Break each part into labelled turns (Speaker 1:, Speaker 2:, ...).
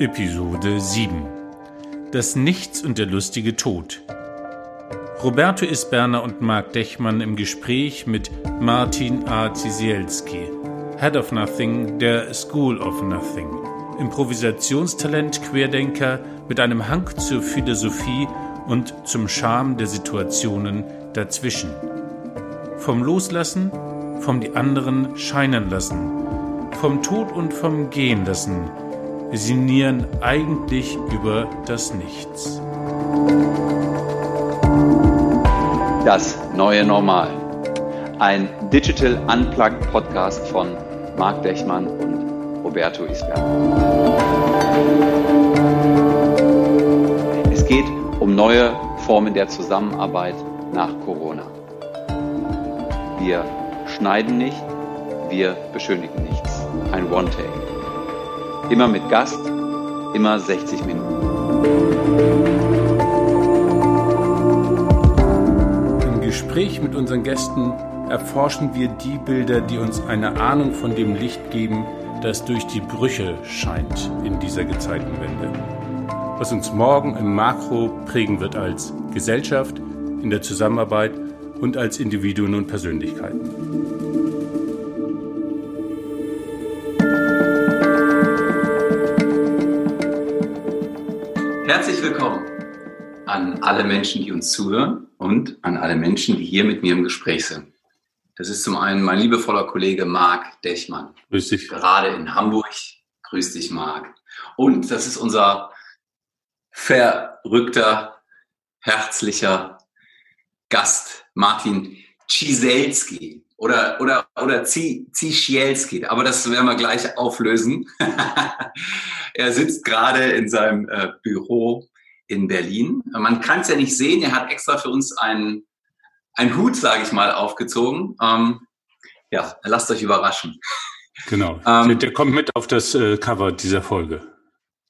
Speaker 1: Episode 7 Das Nichts und der lustige Tod. Roberto Isberner und Marc Dechmann im Gespräch mit Martin A. Zisielski, Head of Nothing der School of Nothing. Improvisationstalent Querdenker mit einem Hang zur Philosophie und zum Charme der Situationen dazwischen. Vom Loslassen, vom die anderen scheinen lassen, vom Tod und vom Gehen lassen, wir sinnieren eigentlich über das Nichts.
Speaker 2: Das neue Normal. Ein Digital Unplugged Podcast von Marc Dechmann und Roberto Isberg. Es geht um neue Formen der Zusammenarbeit nach Corona. Wir schneiden nicht, wir beschönigen nichts. Ein One-Take. Immer mit Gast, immer 60 Minuten.
Speaker 1: Im Gespräch mit unseren Gästen erforschen wir die Bilder, die uns eine Ahnung von dem Licht geben, das durch die Brüche scheint in dieser Gezeitenwende. Was uns morgen im Makro prägen wird als Gesellschaft, in der Zusammenarbeit und als Individuen und Persönlichkeiten.
Speaker 2: Herzlich willkommen an alle Menschen, die uns zuhören und an alle Menschen, die hier mit mir im Gespräch sind. Das ist zum einen mein liebevoller Kollege Marc Dechmann.
Speaker 1: Grüß dich.
Speaker 2: Gerade in Hamburg. Grüß dich, Marc. Und das ist unser verrückter, herzlicher Gast, Martin Ciselski oder, oder, oder Zischielski, aber das werden wir gleich auflösen. er sitzt gerade in seinem äh, Büro in Berlin. Man kann es ja nicht sehen, er hat extra für uns einen, einen Hut, sage ich mal, aufgezogen. Ähm, ja, lasst euch überraschen.
Speaker 1: Genau, ähm, der kommt mit auf das äh, Cover dieser Folge.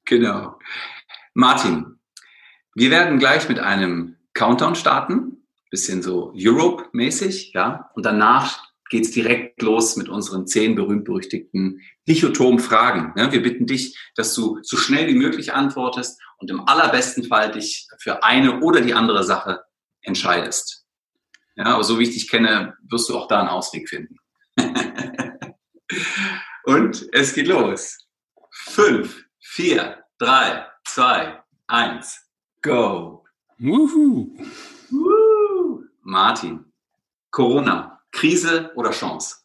Speaker 2: Genau. Martin, wir werden gleich mit einem Countdown starten bisschen so Europe-mäßig, ja. Und danach geht's direkt los mit unseren zehn berühmt-berüchtigten Dichotom-Fragen. Ja, wir bitten dich, dass du so schnell wie möglich antwortest und im allerbesten Fall dich für eine oder die andere Sache entscheidest. Ja, aber so wie ich dich kenne, wirst du auch da einen Ausweg finden. und es geht los. Fünf, vier, drei, zwei, eins, go. Woohoo. Martin, Corona, Krise oder Chance?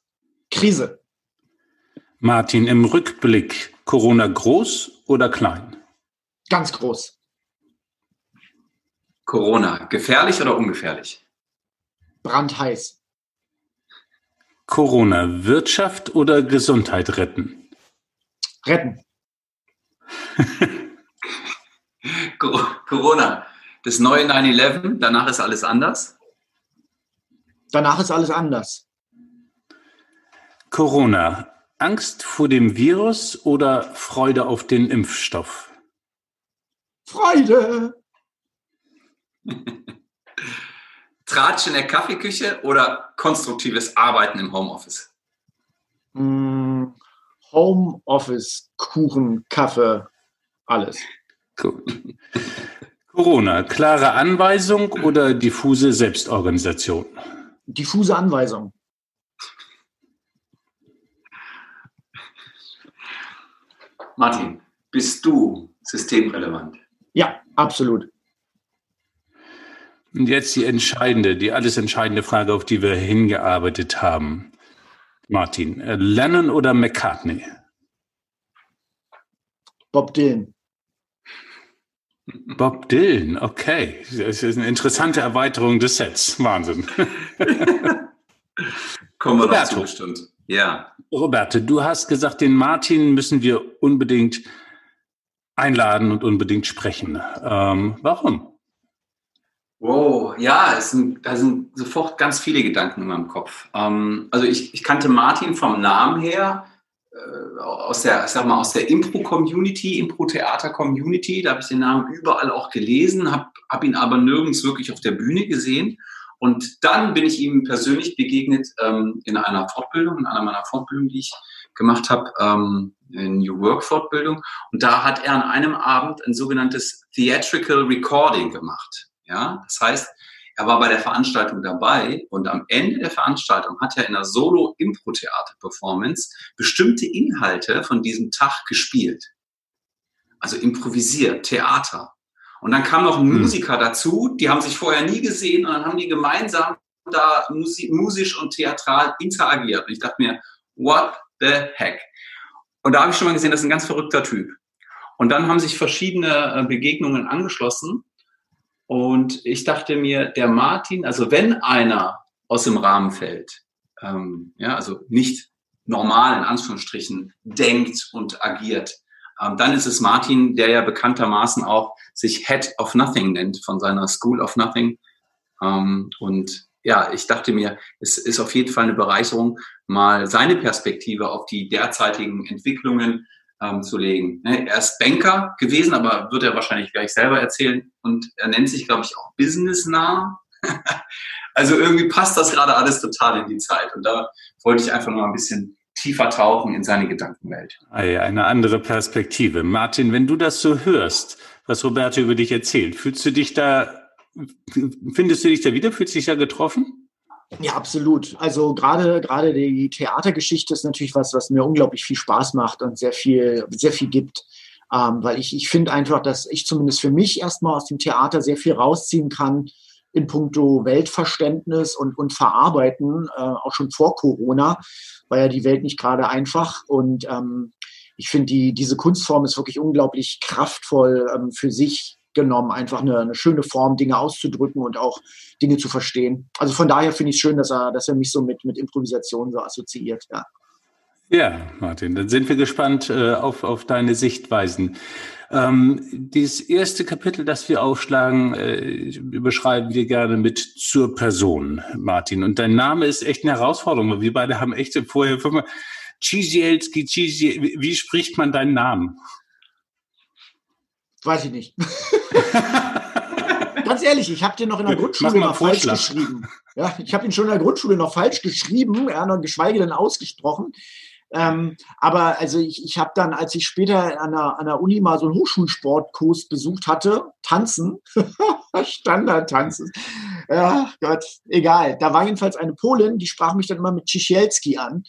Speaker 3: Krise.
Speaker 1: Martin, im Rückblick, Corona groß oder klein?
Speaker 3: Ganz groß.
Speaker 2: Corona, gefährlich oder ungefährlich?
Speaker 3: Brandheiß.
Speaker 1: Corona, Wirtschaft oder Gesundheit retten?
Speaker 3: Retten.
Speaker 2: Corona, das neue 9-11, danach ist alles anders?
Speaker 3: Danach ist alles anders.
Speaker 1: Corona. Angst vor dem Virus oder Freude auf den Impfstoff?
Speaker 3: Freude.
Speaker 2: Tratsch in der Kaffeeküche oder konstruktives Arbeiten im Homeoffice?
Speaker 3: Mm, Homeoffice, Kuchen, Kaffee, alles.
Speaker 1: Gut. Corona, klare Anweisung oder diffuse Selbstorganisation?
Speaker 3: Diffuse Anweisung.
Speaker 2: Martin, bist du systemrelevant?
Speaker 3: Ja, absolut.
Speaker 1: Und jetzt die entscheidende, die alles entscheidende Frage, auf die wir hingearbeitet haben. Martin, äh, Lennon oder McCartney?
Speaker 3: Bob Dylan.
Speaker 1: Bob Dylan, okay. Das ist eine interessante Erweiterung des Sets. Wahnsinn.
Speaker 2: Kommen wir Roberto. bestimmt. Ja.
Speaker 1: Roberto, du hast gesagt, den Martin müssen wir unbedingt einladen und unbedingt sprechen. Ähm, warum?
Speaker 2: Wow, ja, es sind, da sind sofort ganz viele Gedanken in meinem Kopf. Ähm, also ich, ich kannte Martin vom Namen her aus der, ich sag mal, aus der Impro-Community, Impro-Theater-Community. Da habe ich den Namen überall auch gelesen, habe hab ihn aber nirgends wirklich auf der Bühne gesehen. Und dann bin ich ihm persönlich begegnet ähm, in einer Fortbildung, in einer meiner Fortbildungen, die ich gemacht habe, ähm, in New Work Fortbildung. Und da hat er an einem Abend ein sogenanntes Theatrical Recording gemacht. Ja, das heißt, er war bei der Veranstaltung dabei und am Ende der Veranstaltung hat er in einer Solo-Impro-Theater-Performance bestimmte Inhalte von diesem Tag gespielt. Also improvisiert, Theater. Und dann kam noch ein hm. Musiker dazu, die haben sich vorher nie gesehen und dann haben die gemeinsam da musisch und theatral interagiert. Und ich dachte mir, what the heck? Und da habe ich schon mal gesehen, das ist ein ganz verrückter Typ. Und dann haben sich verschiedene äh, Begegnungen angeschlossen. Und ich dachte mir, der Martin, also wenn einer aus dem Rahmen fällt, ähm, ja, also nicht normal in Anführungsstrichen denkt und agiert, ähm, dann ist es Martin, der ja bekanntermaßen auch sich Head of Nothing nennt von seiner School of Nothing. Ähm, und ja, ich dachte mir, es ist auf jeden Fall eine Bereicherung, mal seine Perspektive auf die derzeitigen Entwicklungen ähm, zu legen. Ne, er ist Banker gewesen, aber wird er wahrscheinlich gleich selber erzählen. Und er nennt sich, glaube ich, auch businessnah. also irgendwie passt das gerade alles total in die Zeit. Und da wollte ich einfach nur ein bisschen tiefer tauchen in seine Gedankenwelt.
Speaker 1: Eine andere Perspektive. Martin, wenn du das so hörst, was Roberto über dich erzählt, fühlst du dich da, findest du dich da wieder, fühlst du dich da getroffen?
Speaker 3: Ja, absolut. Also gerade gerade die Theatergeschichte ist natürlich was, was mir unglaublich viel Spaß macht und sehr viel sehr viel gibt, ähm, weil ich ich finde einfach, dass ich zumindest für mich erstmal aus dem Theater sehr viel rausziehen kann in puncto Weltverständnis und und Verarbeiten, äh, auch schon vor Corona war ja die Welt nicht gerade einfach. Und ähm, ich finde, die, diese Kunstform ist wirklich unglaublich kraftvoll ähm, für sich genommen, einfach eine, eine, schöne Form, Dinge auszudrücken und auch Dinge zu verstehen. Also von daher finde ich es schön, dass er, dass er mich so mit, mit Improvisation so assoziiert. Ja.
Speaker 1: Ja, Martin, dann sind wir gespannt äh, auf, auf deine Sichtweisen. Ähm, dieses erste Kapitel, das wir aufschlagen, äh, überschreiben wir gerne mit zur Person, Martin. Und dein Name ist echt eine Herausforderung, weil wir beide haben echt vorher fünfmal Ciesielski, Ciesielski, wie spricht man deinen Namen?
Speaker 3: Weiß ich nicht. Ganz ehrlich, ich habe den noch in der Grundschule noch falsch geschrieben. Ja, ich habe ihn schon in der Grundschule noch falsch geschrieben, ja, noch geschweige denn ausgesprochen. Ähm, aber also ich, ich habe dann, als ich später an der, an der Uni mal so einen Hochschulsportkurs besucht hatte, tanzen, Standardtanzen. Ja, Gott, egal. Da war jedenfalls eine Polin, die sprach mich dann immer mit Ciesielski an.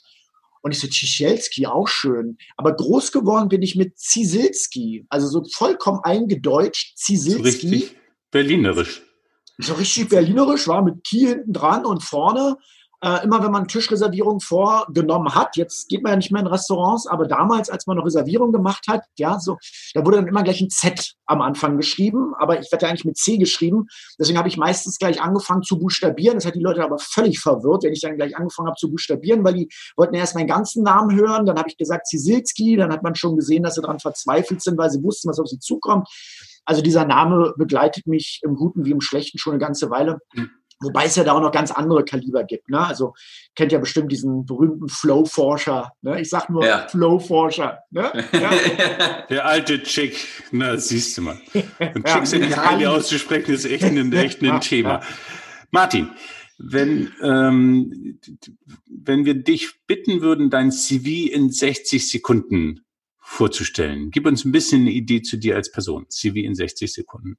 Speaker 3: Und ich so, Ciesielski, auch schön. Aber groß geworden bin ich mit Zisilski. Also so vollkommen eingedeutscht. Zisilski. So
Speaker 1: richtig berlinerisch.
Speaker 3: So richtig berlinerisch, war mit Ki hinten dran und vorne äh, immer wenn man Tischreservierung vorgenommen hat, jetzt geht man ja nicht mehr in Restaurants, aber damals, als man noch Reservierung gemacht hat, ja, so, da wurde dann immer gleich ein Z am Anfang geschrieben, aber ich werde ja eigentlich mit C geschrieben. Deswegen habe ich meistens gleich angefangen zu buchstabieren. Das hat die Leute aber völlig verwirrt, wenn ich dann gleich angefangen habe zu buchstabieren, weil die wollten erst meinen ganzen Namen hören. Dann habe ich gesagt Zisilski, dann hat man schon gesehen, dass sie daran verzweifelt sind, weil sie wussten, was auf sie zukommt. Also dieser Name begleitet mich im Guten wie im Schlechten schon eine ganze Weile. Mhm. Wobei es ja da auch noch ganz andere Kaliber gibt. Ne? Also kennt ja bestimmt diesen berühmten Flow-Forscher. Ne? Ich sag nur ja. Flow-Forscher. Ne? Ja.
Speaker 1: Der alte Chick, na siehst du mal. Und Chicks ja, in Italien auszusprechen ist echt ein, echt ein Thema. Martin, wenn, ähm, wenn wir dich bitten würden, dein CV in 60 Sekunden vorzustellen, gib uns ein bisschen eine Idee zu dir als Person. CV in 60 Sekunden.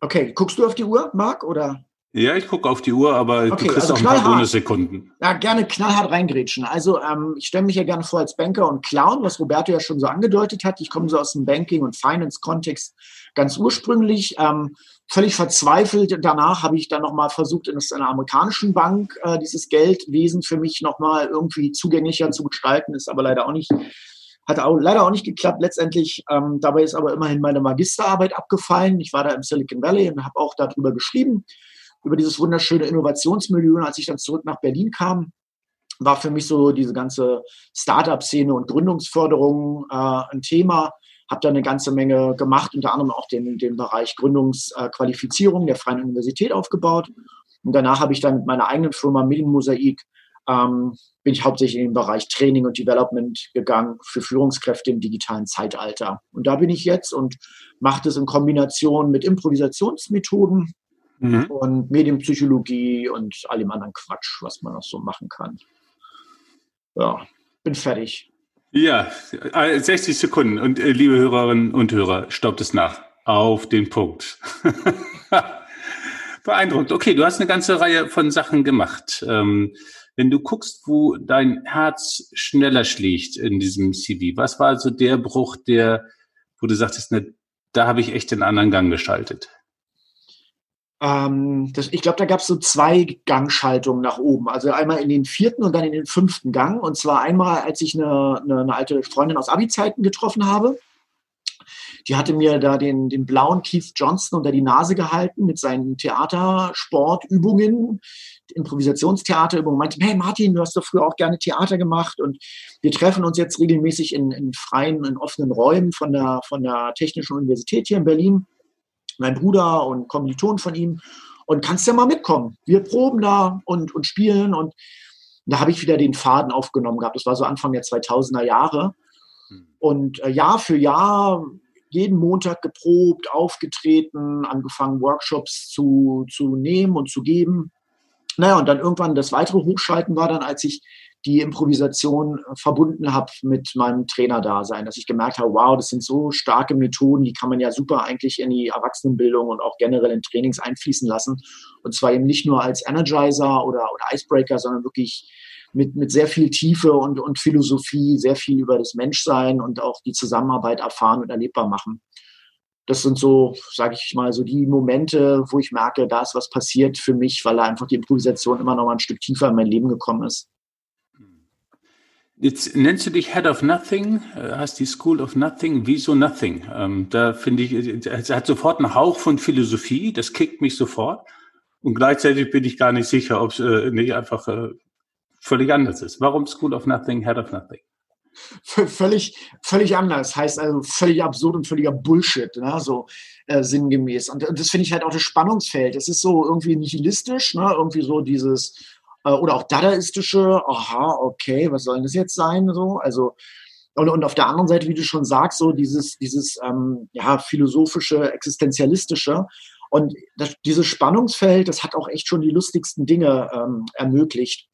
Speaker 3: Okay, guckst du auf die Uhr, Marc, oder?
Speaker 1: Ja, ich gucke auf die Uhr, aber okay, du kriegst also auch ein paar Bonussekunden.
Speaker 3: Ja, gerne knallhart reingrätschen. Also ähm, ich stelle mich ja gerne vor als Banker und Clown, was Roberto ja schon so angedeutet hat. Ich komme so aus dem Banking- und Finance-Kontext ganz ursprünglich. Ähm, völlig verzweifelt. Danach habe ich dann nochmal versucht, in einer amerikanischen Bank äh, dieses Geldwesen für mich nochmal irgendwie zugänglicher zu gestalten. Ist aber leider auch nicht hat auch, leider auch nicht geklappt letztendlich. Ähm, dabei ist aber immerhin meine Magisterarbeit abgefallen. Ich war da im Silicon Valley und habe auch darüber geschrieben über dieses wunderschöne Innovationsmilieu. Und als ich dann zurück nach Berlin kam, war für mich so diese ganze Startup-Szene und Gründungsförderung äh, ein Thema. Habe da eine ganze Menge gemacht, unter anderem auch den, den Bereich Gründungsqualifizierung der Freien Universität aufgebaut. Und danach habe ich dann mit meiner eigenen Firma Medienmosaik ähm, bin ich hauptsächlich in den Bereich Training und Development gegangen für Führungskräfte im digitalen Zeitalter. Und da bin ich jetzt und mache das in Kombination mit Improvisationsmethoden, mhm. und Medienpsychologie und all dem anderen Quatsch, was man noch so machen kann. Ja, bin fertig.
Speaker 1: Ja, 60 Sekunden. Und äh, liebe Hörerinnen und Hörer, stoppt es nach. Auf den Punkt. Beeindruckt. Okay, du hast eine ganze Reihe von Sachen gemacht. Ähm, wenn du guckst, wo dein Herz schneller schlägt in diesem CV, was war also der Bruch, der, wo du sagtest, ne, da habe ich echt den anderen Gang geschaltet?
Speaker 3: Ähm, das, ich glaube, da gab es so zwei Gangschaltungen nach oben. Also einmal in den vierten und dann in den fünften Gang. Und zwar einmal, als ich eine, eine, eine alte Freundin aus Abi-Zeiten getroffen habe. Die hatte mir da den, den blauen Keith Johnston unter die Nase gehalten mit seinen Theatersportübungen, Improvisationstheaterübungen. Meinte, hey Martin, du hast doch früher auch gerne Theater gemacht und wir treffen uns jetzt regelmäßig in, in freien, in offenen Räumen von der, von der Technischen Universität hier in Berlin mein Bruder und Kommiliton von ihm und kannst ja mal mitkommen. Wir proben da und, und spielen und da habe ich wieder den Faden aufgenommen gehabt. Das war so Anfang der 2000er Jahre. Hm. Und äh, Jahr für Jahr jeden Montag geprobt, aufgetreten, angefangen Workshops zu, zu nehmen und zu geben. Naja, und dann irgendwann das weitere Hochschalten war dann, als ich die Improvisation äh, verbunden habe mit meinem Trainerdasein, dass ich gemerkt habe, wow, das sind so starke Methoden, die kann man ja super eigentlich in die Erwachsenenbildung und auch generell in Trainings einfließen lassen. Und zwar eben nicht nur als Energizer oder, oder Icebreaker, sondern wirklich mit, mit sehr viel Tiefe und, und Philosophie, sehr viel über das Menschsein und auch die Zusammenarbeit erfahren und erlebbar machen. Das sind so, sage ich mal, so die Momente, wo ich merke, da ist was passiert für mich, weil da einfach die Improvisation immer noch mal ein Stück tiefer in mein Leben gekommen ist.
Speaker 1: Jetzt nennst du dich Head of Nothing, äh, hast die School of Nothing. Wieso Nothing? Ähm, da finde ich, es hat sofort einen Hauch von Philosophie, das kickt mich sofort. Und gleichzeitig bin ich gar nicht sicher, ob es äh, nicht einfach äh, völlig anders ist. Warum School of Nothing, Head of Nothing?
Speaker 3: völlig, völlig anders. Heißt also völlig absurd und völliger Bullshit, ne? so äh, sinngemäß. Und, und das finde ich halt auch das Spannungsfeld. Es ist so irgendwie nihilistisch, ne? irgendwie so dieses, äh, oder auch dadaistische, aha, okay, was soll denn das jetzt sein? So, also und, und auf der anderen Seite, wie du schon sagst, so dieses, dieses ähm, ja, philosophische, existenzialistische. Und das, dieses Spannungsfeld, das hat auch echt schon die lustigsten Dinge ähm, ermöglicht.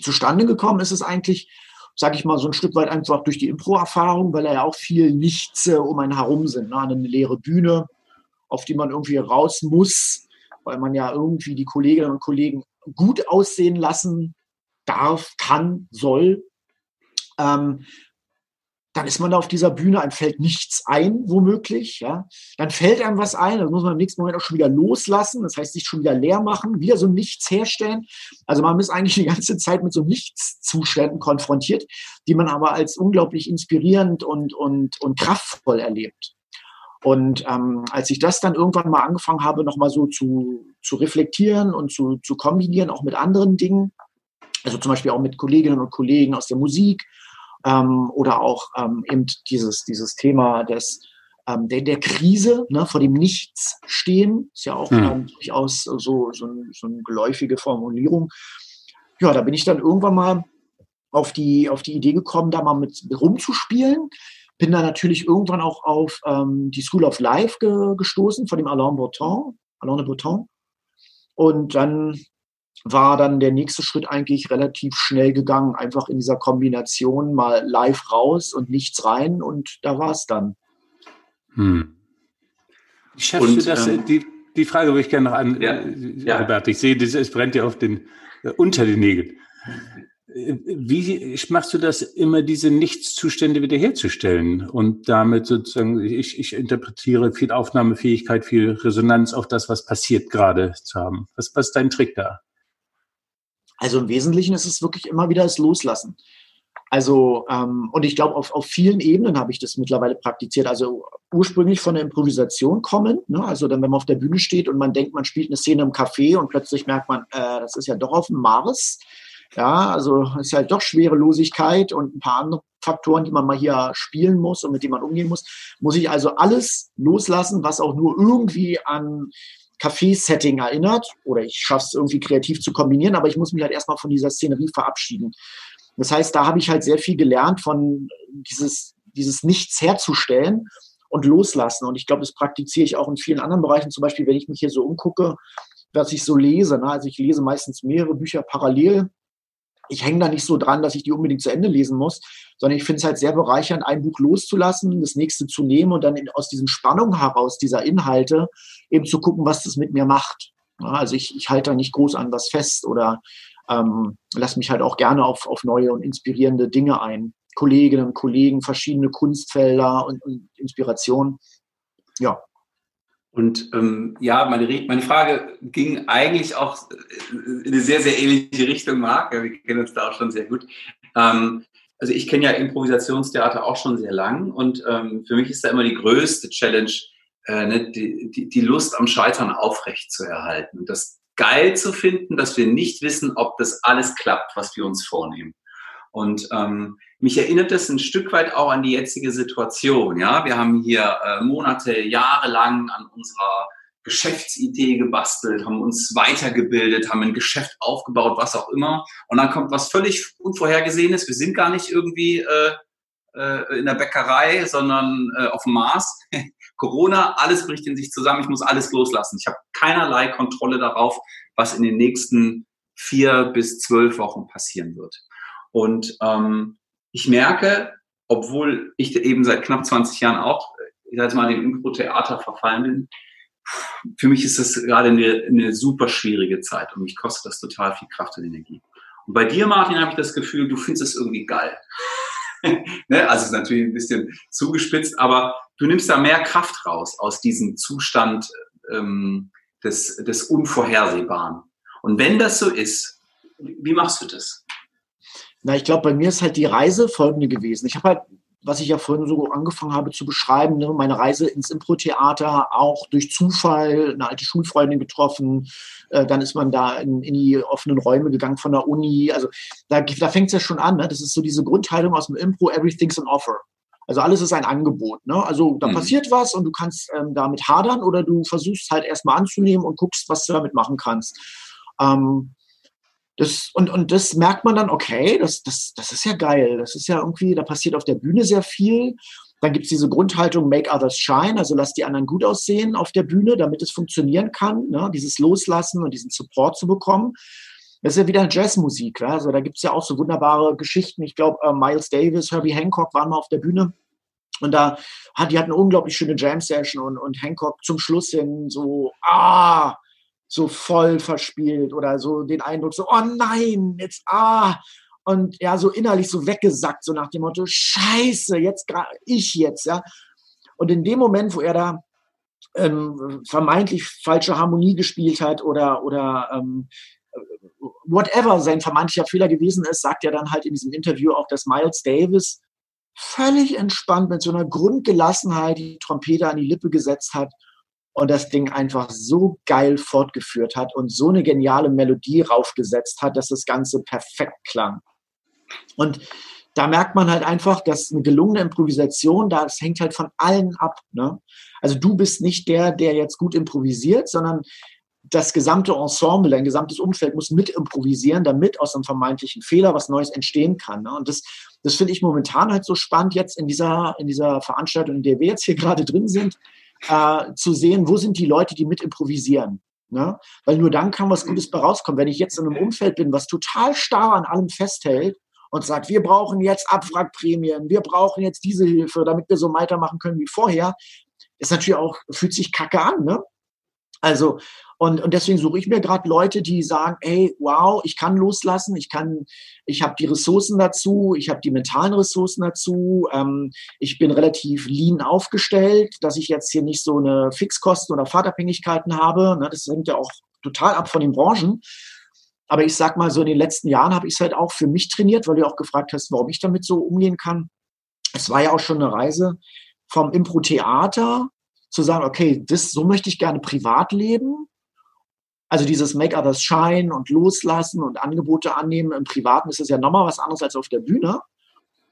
Speaker 3: Zustande gekommen ist es eigentlich, sage ich mal, so ein Stück weit einfach durch die Impro-Erfahrung, weil er ja auch viel Nichts äh, um einen herum sind. Ne? Eine leere Bühne, auf die man irgendwie raus muss, weil man ja irgendwie die Kolleginnen und Kollegen gut aussehen lassen darf, kann, soll, ähm, dann ist man da auf dieser Bühne, einem fällt nichts ein, womöglich, ja. Dann fällt einem was ein, das muss man im nächsten Moment auch schon wieder loslassen, das heißt, sich schon wieder leer machen, wieder so nichts herstellen. Also man ist eigentlich die ganze Zeit mit so Nichtszuständen konfrontiert, die man aber als unglaublich inspirierend und, und, und kraftvoll erlebt. Und ähm, als ich das dann irgendwann mal angefangen habe, nochmal so zu, zu reflektieren und zu, zu kombinieren, auch mit anderen Dingen, also zum Beispiel auch mit Kolleginnen und Kollegen aus der Musik ähm, oder auch ähm, eben dieses, dieses Thema des, ähm, der, der Krise, ne, vor dem Nichts stehen, ist ja auch hm. ähm, durchaus so, so, so eine geläufige Formulierung. Ja, da bin ich dann irgendwann mal auf die, auf die Idee gekommen, da mal mit rumzuspielen bin da natürlich irgendwann auch auf ähm, die School of Life ge gestoßen von dem Alain Breton, Alain de Breton. Und dann war dann der nächste Schritt eigentlich relativ schnell gegangen, einfach in dieser Kombination mal live raus und nichts rein und da war es dann.
Speaker 1: Hm. Schaffst und, du das, ähm, die, die Frage würde ich gerne noch an, ja, äh, ja. Albert, ich sehe, es brennt dir auf den, äh, unter den Nägeln. Wie machst du das immer, diese Nichtszustände wiederherzustellen und damit sozusagen, ich, ich interpretiere viel Aufnahmefähigkeit, viel Resonanz auf das, was passiert gerade zu haben. Was, was ist dein Trick da?
Speaker 3: Also im Wesentlichen ist es wirklich immer wieder das Loslassen. Also, ähm, und ich glaube, auf, auf vielen Ebenen habe ich das mittlerweile praktiziert. Also ursprünglich von der Improvisation kommend, ne? also dann, wenn man auf der Bühne steht und man denkt, man spielt eine Szene im Café und plötzlich merkt man, äh, das ist ja doch auf dem Mars ja, also ist halt doch Schwerelosigkeit und ein paar andere Faktoren, die man mal hier spielen muss und mit denen man umgehen muss. Muss ich also alles loslassen, was auch nur irgendwie an Café-Setting erinnert. Oder ich schaffe es irgendwie kreativ zu kombinieren, aber ich muss mich halt erstmal von dieser Szenerie verabschieden. Das heißt, da habe ich halt sehr viel gelernt von dieses, dieses Nichts herzustellen und loslassen. Und ich glaube, das praktiziere ich auch in vielen anderen Bereichen. Zum Beispiel, wenn ich mich hier so umgucke, was ich so lese. Ne? Also ich lese meistens mehrere Bücher parallel. Ich hänge da nicht so dran, dass ich die unbedingt zu Ende lesen muss, sondern ich finde es halt sehr bereichernd, ein Buch loszulassen, das nächste zu nehmen und dann in, aus diesem Spannung heraus dieser Inhalte eben zu gucken, was das mit mir macht. Also ich, ich halte da nicht groß an was fest oder ähm, lasse mich halt auch gerne auf, auf neue und inspirierende Dinge ein. Kolleginnen und Kollegen, verschiedene Kunstfelder und, und Inspiration. Ja.
Speaker 2: Und ähm, ja, meine, meine Frage ging eigentlich auch in eine sehr, sehr ähnliche Richtung, Marc. Wir kennen uns da auch schon sehr gut. Ähm, also ich kenne ja Improvisationstheater auch schon sehr lang und ähm, für mich ist da immer die größte Challenge, äh, ne, die, die, die Lust am Scheitern aufrecht zu erhalten und das geil zu finden, dass wir nicht wissen, ob das alles klappt, was wir uns vornehmen. Und ähm, mich erinnert das ein Stück weit auch an die jetzige Situation. Ja, wir haben hier äh, Monate, Jahre lang an unserer Geschäftsidee gebastelt, haben uns weitergebildet, haben ein Geschäft aufgebaut, was auch immer. Und dann kommt was völlig Unvorhergesehenes. Wir sind gar nicht irgendwie äh, äh, in der Bäckerei, sondern äh, auf dem Mars. Corona, alles bricht in sich zusammen. Ich muss alles loslassen. Ich habe keinerlei Kontrolle darauf, was in den nächsten vier bis zwölf Wochen passieren wird. Und ähm, ich merke, obwohl ich eben seit knapp 20 Jahren auch, ich sage mal, dem Impro-Theater verfallen bin, für mich ist das gerade eine, eine super schwierige Zeit und mich kostet das total viel Kraft und Energie. Und bei dir, Martin, habe ich das Gefühl, du findest es irgendwie geil. ne? Also es ist natürlich ein bisschen zugespitzt, aber du nimmst da mehr Kraft raus aus diesem Zustand ähm, des, des Unvorhersehbaren. Und wenn das so ist, wie machst du das?
Speaker 3: Na, ich glaube, bei mir ist halt die Reise folgende gewesen. Ich habe halt, was ich ja vorhin so angefangen habe zu beschreiben, ne, meine Reise ins Impro-Theater auch durch Zufall, eine alte Schulfreundin getroffen, äh, dann ist man da in, in, die offenen Räume gegangen von der Uni. Also da, da fängt es ja schon an. Ne? Das ist so diese Grundhaltung aus dem Impro, everything's an offer. Also alles ist ein Angebot. Ne? Also da mhm. passiert was und du kannst ähm, damit hadern oder du versuchst halt erstmal anzunehmen und guckst, was du damit machen kannst. Ähm, das, und, und das merkt man dann, okay, das, das, das ist ja geil. Das ist ja irgendwie, da passiert auf der Bühne sehr viel. Dann gibt es diese Grundhaltung, make others shine, also lass die anderen gut aussehen auf der Bühne, damit es funktionieren kann, ne? dieses Loslassen und diesen Support zu bekommen. Das ist ja wieder Jazzmusik. Ja? Also da gibt es ja auch so wunderbare Geschichten. Ich glaube, äh, Miles Davis, Herbie Hancock waren mal auf der Bühne. Und da hat die hatten eine unglaublich schöne Jam-Session und, und Hancock zum Schluss hin so, ah, so voll verspielt oder so den Eindruck so, oh nein, jetzt ah. Und ja, so innerlich so weggesackt, so nach dem Motto, scheiße, jetzt ich jetzt, ja. Und in dem Moment, wo er da ähm, vermeintlich falsche Harmonie gespielt hat oder, oder ähm, whatever sein vermeintlicher Fehler gewesen ist, sagt er dann halt in diesem Interview auch, dass Miles Davis völlig entspannt mit so einer Grundgelassenheit die Trompete an die Lippe gesetzt hat und das Ding einfach so geil fortgeführt hat und so eine geniale Melodie raufgesetzt hat, dass das Ganze perfekt klang. Und da merkt man halt einfach, dass eine gelungene Improvisation, das hängt halt von allen ab. Ne? Also du bist nicht der, der jetzt gut improvisiert, sondern das gesamte Ensemble, dein gesamtes Umfeld muss mit improvisieren, damit aus einem vermeintlichen Fehler was Neues entstehen kann. Ne? Und das, das finde ich momentan halt so spannend jetzt in dieser, in dieser Veranstaltung, in der wir jetzt hier gerade drin sind, äh, zu sehen, wo sind die Leute, die mit improvisieren. Ne? Weil nur dann kann was Gutes bei rauskommen. Wenn ich jetzt in einem Umfeld bin, was total starr an allem festhält und sagt, wir brauchen jetzt Abwrackprämien, wir brauchen jetzt diese Hilfe, damit wir so weitermachen können wie vorher, ist natürlich auch, fühlt sich kacke an. Ne? Also, und, und deswegen suche ich mir gerade Leute, die sagen, hey, wow, ich kann loslassen, ich kann, ich habe die Ressourcen dazu, ich habe die mentalen Ressourcen dazu, ähm, ich bin relativ lean aufgestellt, dass ich jetzt hier nicht so eine Fixkosten oder Fahrtabhängigkeiten habe. Ne, das hängt ja auch total ab von den Branchen. Aber ich sag mal, so in den letzten Jahren habe ich es halt auch für mich trainiert, weil du auch gefragt hast, warum ich damit so umgehen kann. Es war ja auch schon eine Reise vom Impro-Theater zu sagen, okay, das, so möchte ich gerne privat leben also dieses Make Others Shine und loslassen und Angebote annehmen im Privaten ist es ja nochmal was anderes als auf der Bühne.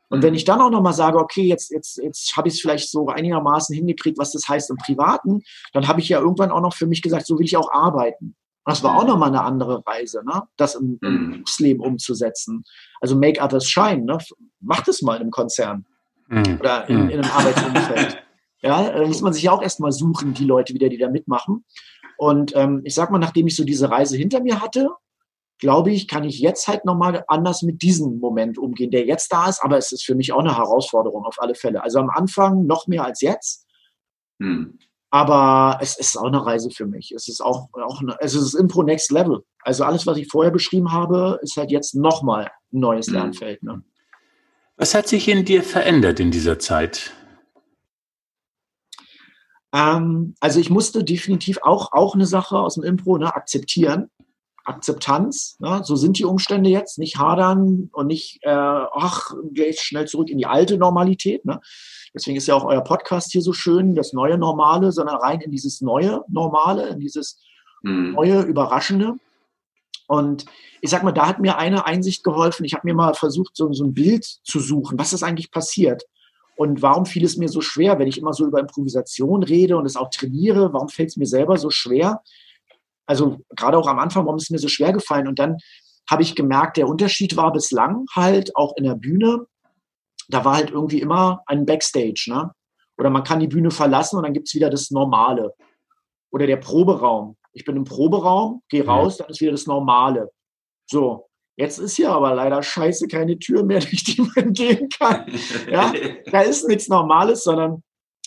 Speaker 3: Und wenn mhm. ich dann auch nochmal sage, okay, jetzt, jetzt, jetzt habe ich es vielleicht so einigermaßen hingekriegt, was das heißt im Privaten, dann habe ich ja irgendwann auch noch für mich gesagt, so will ich auch arbeiten. Das war auch nochmal eine andere Reise, ne? das im, im mhm. Berufsleben umzusetzen. Also make others shine, ne? mach das mal im Konzern mhm. oder in, in einem Arbeitsumfeld. Ja, da muss man sich ja auch erstmal suchen, die Leute wieder, die da mitmachen. Und ähm, ich sag mal, nachdem ich so diese Reise hinter mir hatte, glaube ich, kann ich jetzt halt nochmal anders mit diesem Moment umgehen, der jetzt da ist. Aber es ist für mich auch eine Herausforderung auf alle Fälle. Also am Anfang noch mehr als jetzt. Hm. Aber es ist auch eine Reise für mich. Es ist auch, auch eine, es ist Impro Next Level. Also alles, was ich vorher beschrieben habe, ist halt jetzt nochmal ein neues hm. Lernfeld. Ne?
Speaker 1: Was hat sich in dir verändert in dieser Zeit?
Speaker 3: Ähm, also ich musste definitiv auch, auch eine Sache aus dem Impro ne, akzeptieren. Akzeptanz, ne? so sind die Umstände jetzt, nicht hadern und nicht, äh, ach, gehe schnell zurück in die alte Normalität. Ne? Deswegen ist ja auch euer Podcast hier so schön, das neue Normale, sondern rein in dieses neue Normale, in dieses mhm. neue, Überraschende. Und ich sag mal, da hat mir eine Einsicht geholfen. Ich habe mir mal versucht, so, so ein Bild zu suchen. Was ist eigentlich passiert? Und warum fiel es mir so schwer, wenn ich immer so über Improvisation rede und es auch trainiere? Warum fällt es mir selber so schwer? Also gerade auch am Anfang, warum ist es mir so schwer gefallen? Und dann habe ich gemerkt, der Unterschied war bislang halt auch in der Bühne. Da war halt irgendwie immer ein Backstage, ne? Oder man kann die Bühne verlassen und dann gibt es wieder das Normale. Oder der Proberaum. Ich bin im Proberaum, gehe raus, dann ist wieder das Normale. So, Jetzt ist hier aber leider scheiße keine Tür mehr, durch die man gehen kann. Ja, da ist nichts Normales, sondern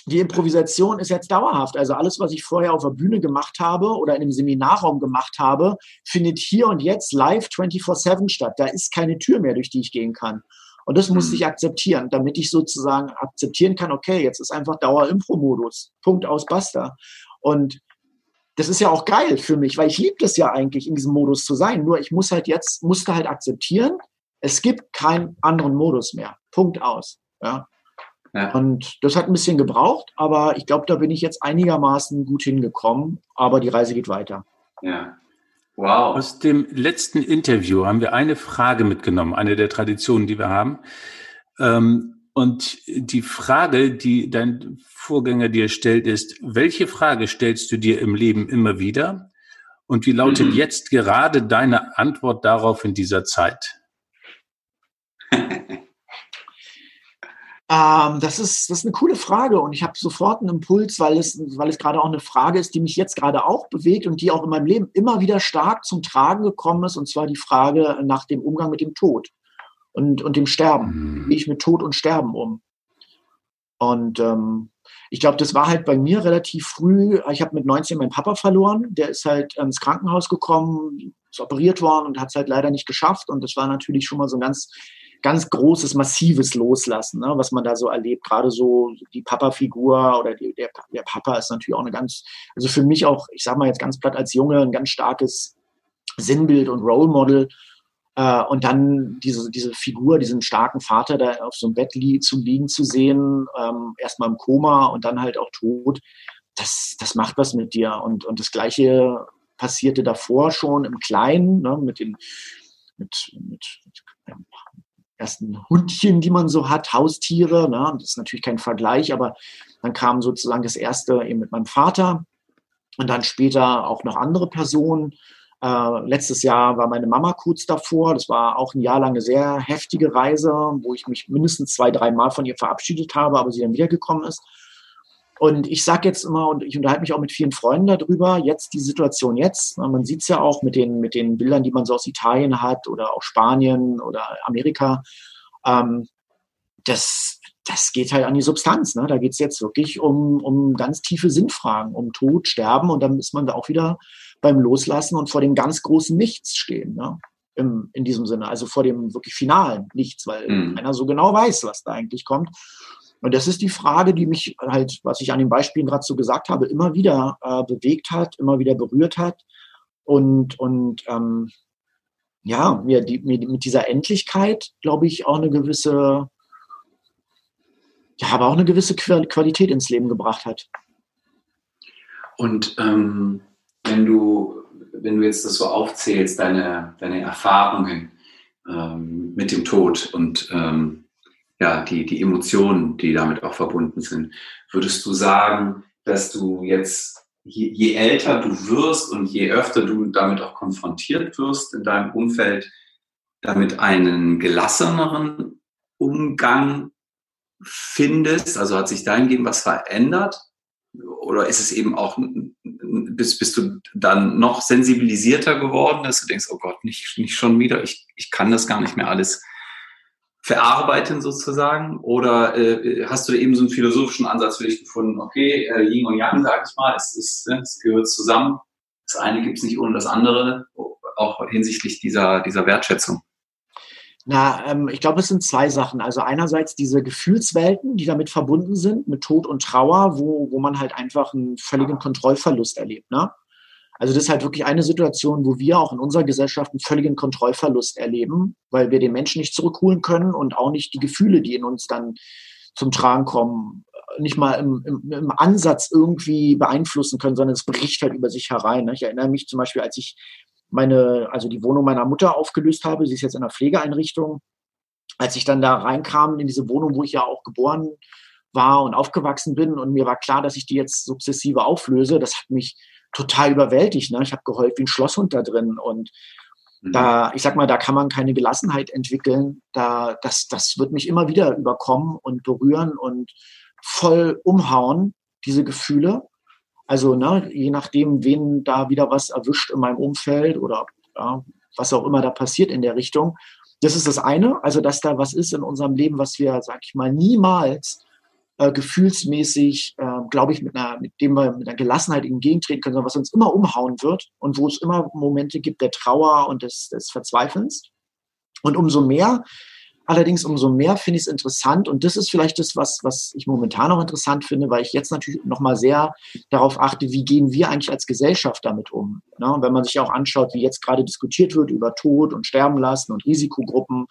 Speaker 3: die Improvisation ist jetzt dauerhaft. Also alles, was ich vorher auf der Bühne gemacht habe oder in einem Seminarraum gemacht habe, findet hier und jetzt live 24-7 statt. Da ist keine Tür mehr, durch die ich gehen kann. Und das muss mhm. ich akzeptieren, damit ich sozusagen akzeptieren kann, okay, jetzt ist einfach Dauer-Impro-Modus. Punkt aus, basta. Und das ist ja auch geil für mich, weil ich liebe das ja eigentlich, in diesem Modus zu sein. Nur ich muss halt jetzt, musste halt akzeptieren, es gibt keinen anderen Modus mehr. Punkt aus. Ja. ja. Und das hat ein bisschen gebraucht, aber ich glaube, da bin ich jetzt einigermaßen gut hingekommen. Aber die Reise geht weiter.
Speaker 1: Ja. Wow. Aus dem letzten Interview haben wir eine Frage mitgenommen, eine der Traditionen, die wir haben. Ähm, und die Frage, die dein Vorgänger dir stellt, ist, welche Frage stellst du dir im Leben immer wieder? Und wie lautet mhm. jetzt gerade deine Antwort darauf in dieser Zeit?
Speaker 3: ähm, das, ist, das ist eine coole Frage und ich habe sofort einen Impuls, weil es, weil es gerade auch eine Frage ist, die mich jetzt gerade auch bewegt und die auch in meinem Leben immer wieder stark zum Tragen gekommen ist, und zwar die Frage nach dem Umgang mit dem Tod und, und dem Sterben. Wie mhm. gehe ich mit Tod und Sterben um? Und ähm, ich glaube, das war halt bei mir relativ früh. Ich habe mit 19 meinen Papa verloren. Der ist halt ins Krankenhaus gekommen, ist operiert worden und hat es halt leider nicht geschafft. Und das war natürlich schon mal so ein ganz, ganz großes, massives Loslassen, ne, was man da so erlebt. Gerade so die Papa-Figur oder die, der, der Papa ist natürlich auch eine ganz, also für mich auch, ich sage mal jetzt ganz platt als Junge, ein ganz starkes Sinnbild und Role Model. Äh, und dann diese, diese Figur, diesen starken Vater da auf so einem Bett li zu liegen zu sehen, ähm, erstmal im Koma und dann halt auch tot, das, das macht was mit dir. Und, und das Gleiche passierte davor schon im Kleinen, ne, mit den mit, mit, mit ersten Hundchen, die man so hat, Haustiere. Ne, das ist natürlich kein Vergleich, aber dann kam sozusagen das erste eben mit meinem Vater und dann später auch noch andere Personen. Äh, letztes Jahr war meine Mama kurz davor. Das war auch ein Jahr lang eine sehr heftige Reise, wo ich mich mindestens zwei, drei Mal von ihr verabschiedet habe, aber sie dann wiedergekommen ist. Und ich sage jetzt immer, und ich unterhalte mich auch mit vielen Freunden darüber, jetzt die Situation jetzt, man sieht es ja auch mit den, mit den Bildern, die man so aus Italien hat oder auch Spanien oder Amerika, ähm, das, das geht halt an die Substanz. Ne? Da geht es jetzt wirklich um, um ganz tiefe Sinnfragen, um Tod, Sterben und dann ist man da auch wieder beim Loslassen und vor dem ganz großen Nichts stehen. Ne? Im, in diesem Sinne, also vor dem wirklich finalen Nichts, weil mhm. keiner so genau weiß, was da eigentlich kommt. Und das ist die Frage, die mich halt, was ich an den Beispielen gerade so gesagt habe, immer wieder äh, bewegt hat, immer wieder berührt hat. Und, und ähm, ja, mir, die, mir mit dieser Endlichkeit, glaube ich, auch eine gewisse, ja, aber auch eine gewisse Qualität ins Leben gebracht hat.
Speaker 2: Und ähm, wenn du, wenn du jetzt das so aufzählst, deine, deine Erfahrungen ähm, mit dem Tod und ähm, ja, die, die Emotionen, die damit auch verbunden sind, würdest du sagen, dass du jetzt, je, je älter du wirst und je öfter du damit auch konfrontiert wirst in deinem Umfeld, damit einen gelasseneren Umgang findest? Also hat sich dahingehend was verändert? Oder ist es eben auch, bist, bist du dann noch sensibilisierter geworden, dass du denkst, oh Gott, nicht, nicht schon wieder, ich, ich kann das gar nicht mehr alles verarbeiten sozusagen? Oder äh, hast du eben so einen philosophischen Ansatz für dich gefunden, okay, äh, Yin und Yang, sag ich mal, es, ist, ne, es gehört zusammen. Das eine gibt es nicht ohne das andere, auch hinsichtlich dieser, dieser Wertschätzung.
Speaker 3: Na, ähm, ich glaube, es sind zwei Sachen. Also einerseits diese Gefühlswelten, die damit verbunden sind, mit Tod und Trauer, wo, wo man halt einfach einen völligen Kontrollverlust erlebt. Ne? Also das ist halt wirklich eine Situation, wo wir auch in unserer Gesellschaft einen völligen Kontrollverlust erleben, weil wir den Menschen nicht zurückholen können und auch nicht die Gefühle, die in uns dann zum Tragen kommen, nicht mal im, im, im Ansatz irgendwie beeinflussen können, sondern es bricht halt über sich herein. Ne? Ich erinnere mich zum Beispiel, als ich meine, also die Wohnung meiner Mutter aufgelöst habe, sie ist jetzt in einer Pflegeeinrichtung. Als ich dann da reinkam in diese Wohnung, wo ich ja auch geboren war und aufgewachsen bin und mir war klar, dass ich die jetzt sukzessive auflöse, das hat mich total überwältigt. Ne? Ich habe geheult wie ein Schlosshund da drin und mhm. da, ich sag mal, da kann man keine Gelassenheit entwickeln. Da, das, das wird mich immer wieder überkommen und berühren und voll umhauen, diese Gefühle. Also, ne, je nachdem, wen da wieder was erwischt in meinem Umfeld oder ja, was auch immer da passiert in der Richtung. Das ist das eine, also dass da was ist in unserem Leben, was wir, sag ich mal, niemals äh, gefühlsmäßig, äh, glaube ich, mit einer, mit dem wir mit einer Gelassenheit entgegentreten können, sondern was uns immer umhauen wird und wo es immer Momente gibt der Trauer und des, des Verzweifelns. Und umso mehr, allerdings umso mehr finde ich es interessant und das ist vielleicht das, was, was ich momentan auch interessant finde, weil ich jetzt natürlich nochmal sehr darauf achte, wie gehen wir eigentlich als Gesellschaft damit um. Ne? Und wenn man sich auch anschaut, wie jetzt gerade diskutiert wird über Tod und Sterben lassen und Risikogruppen,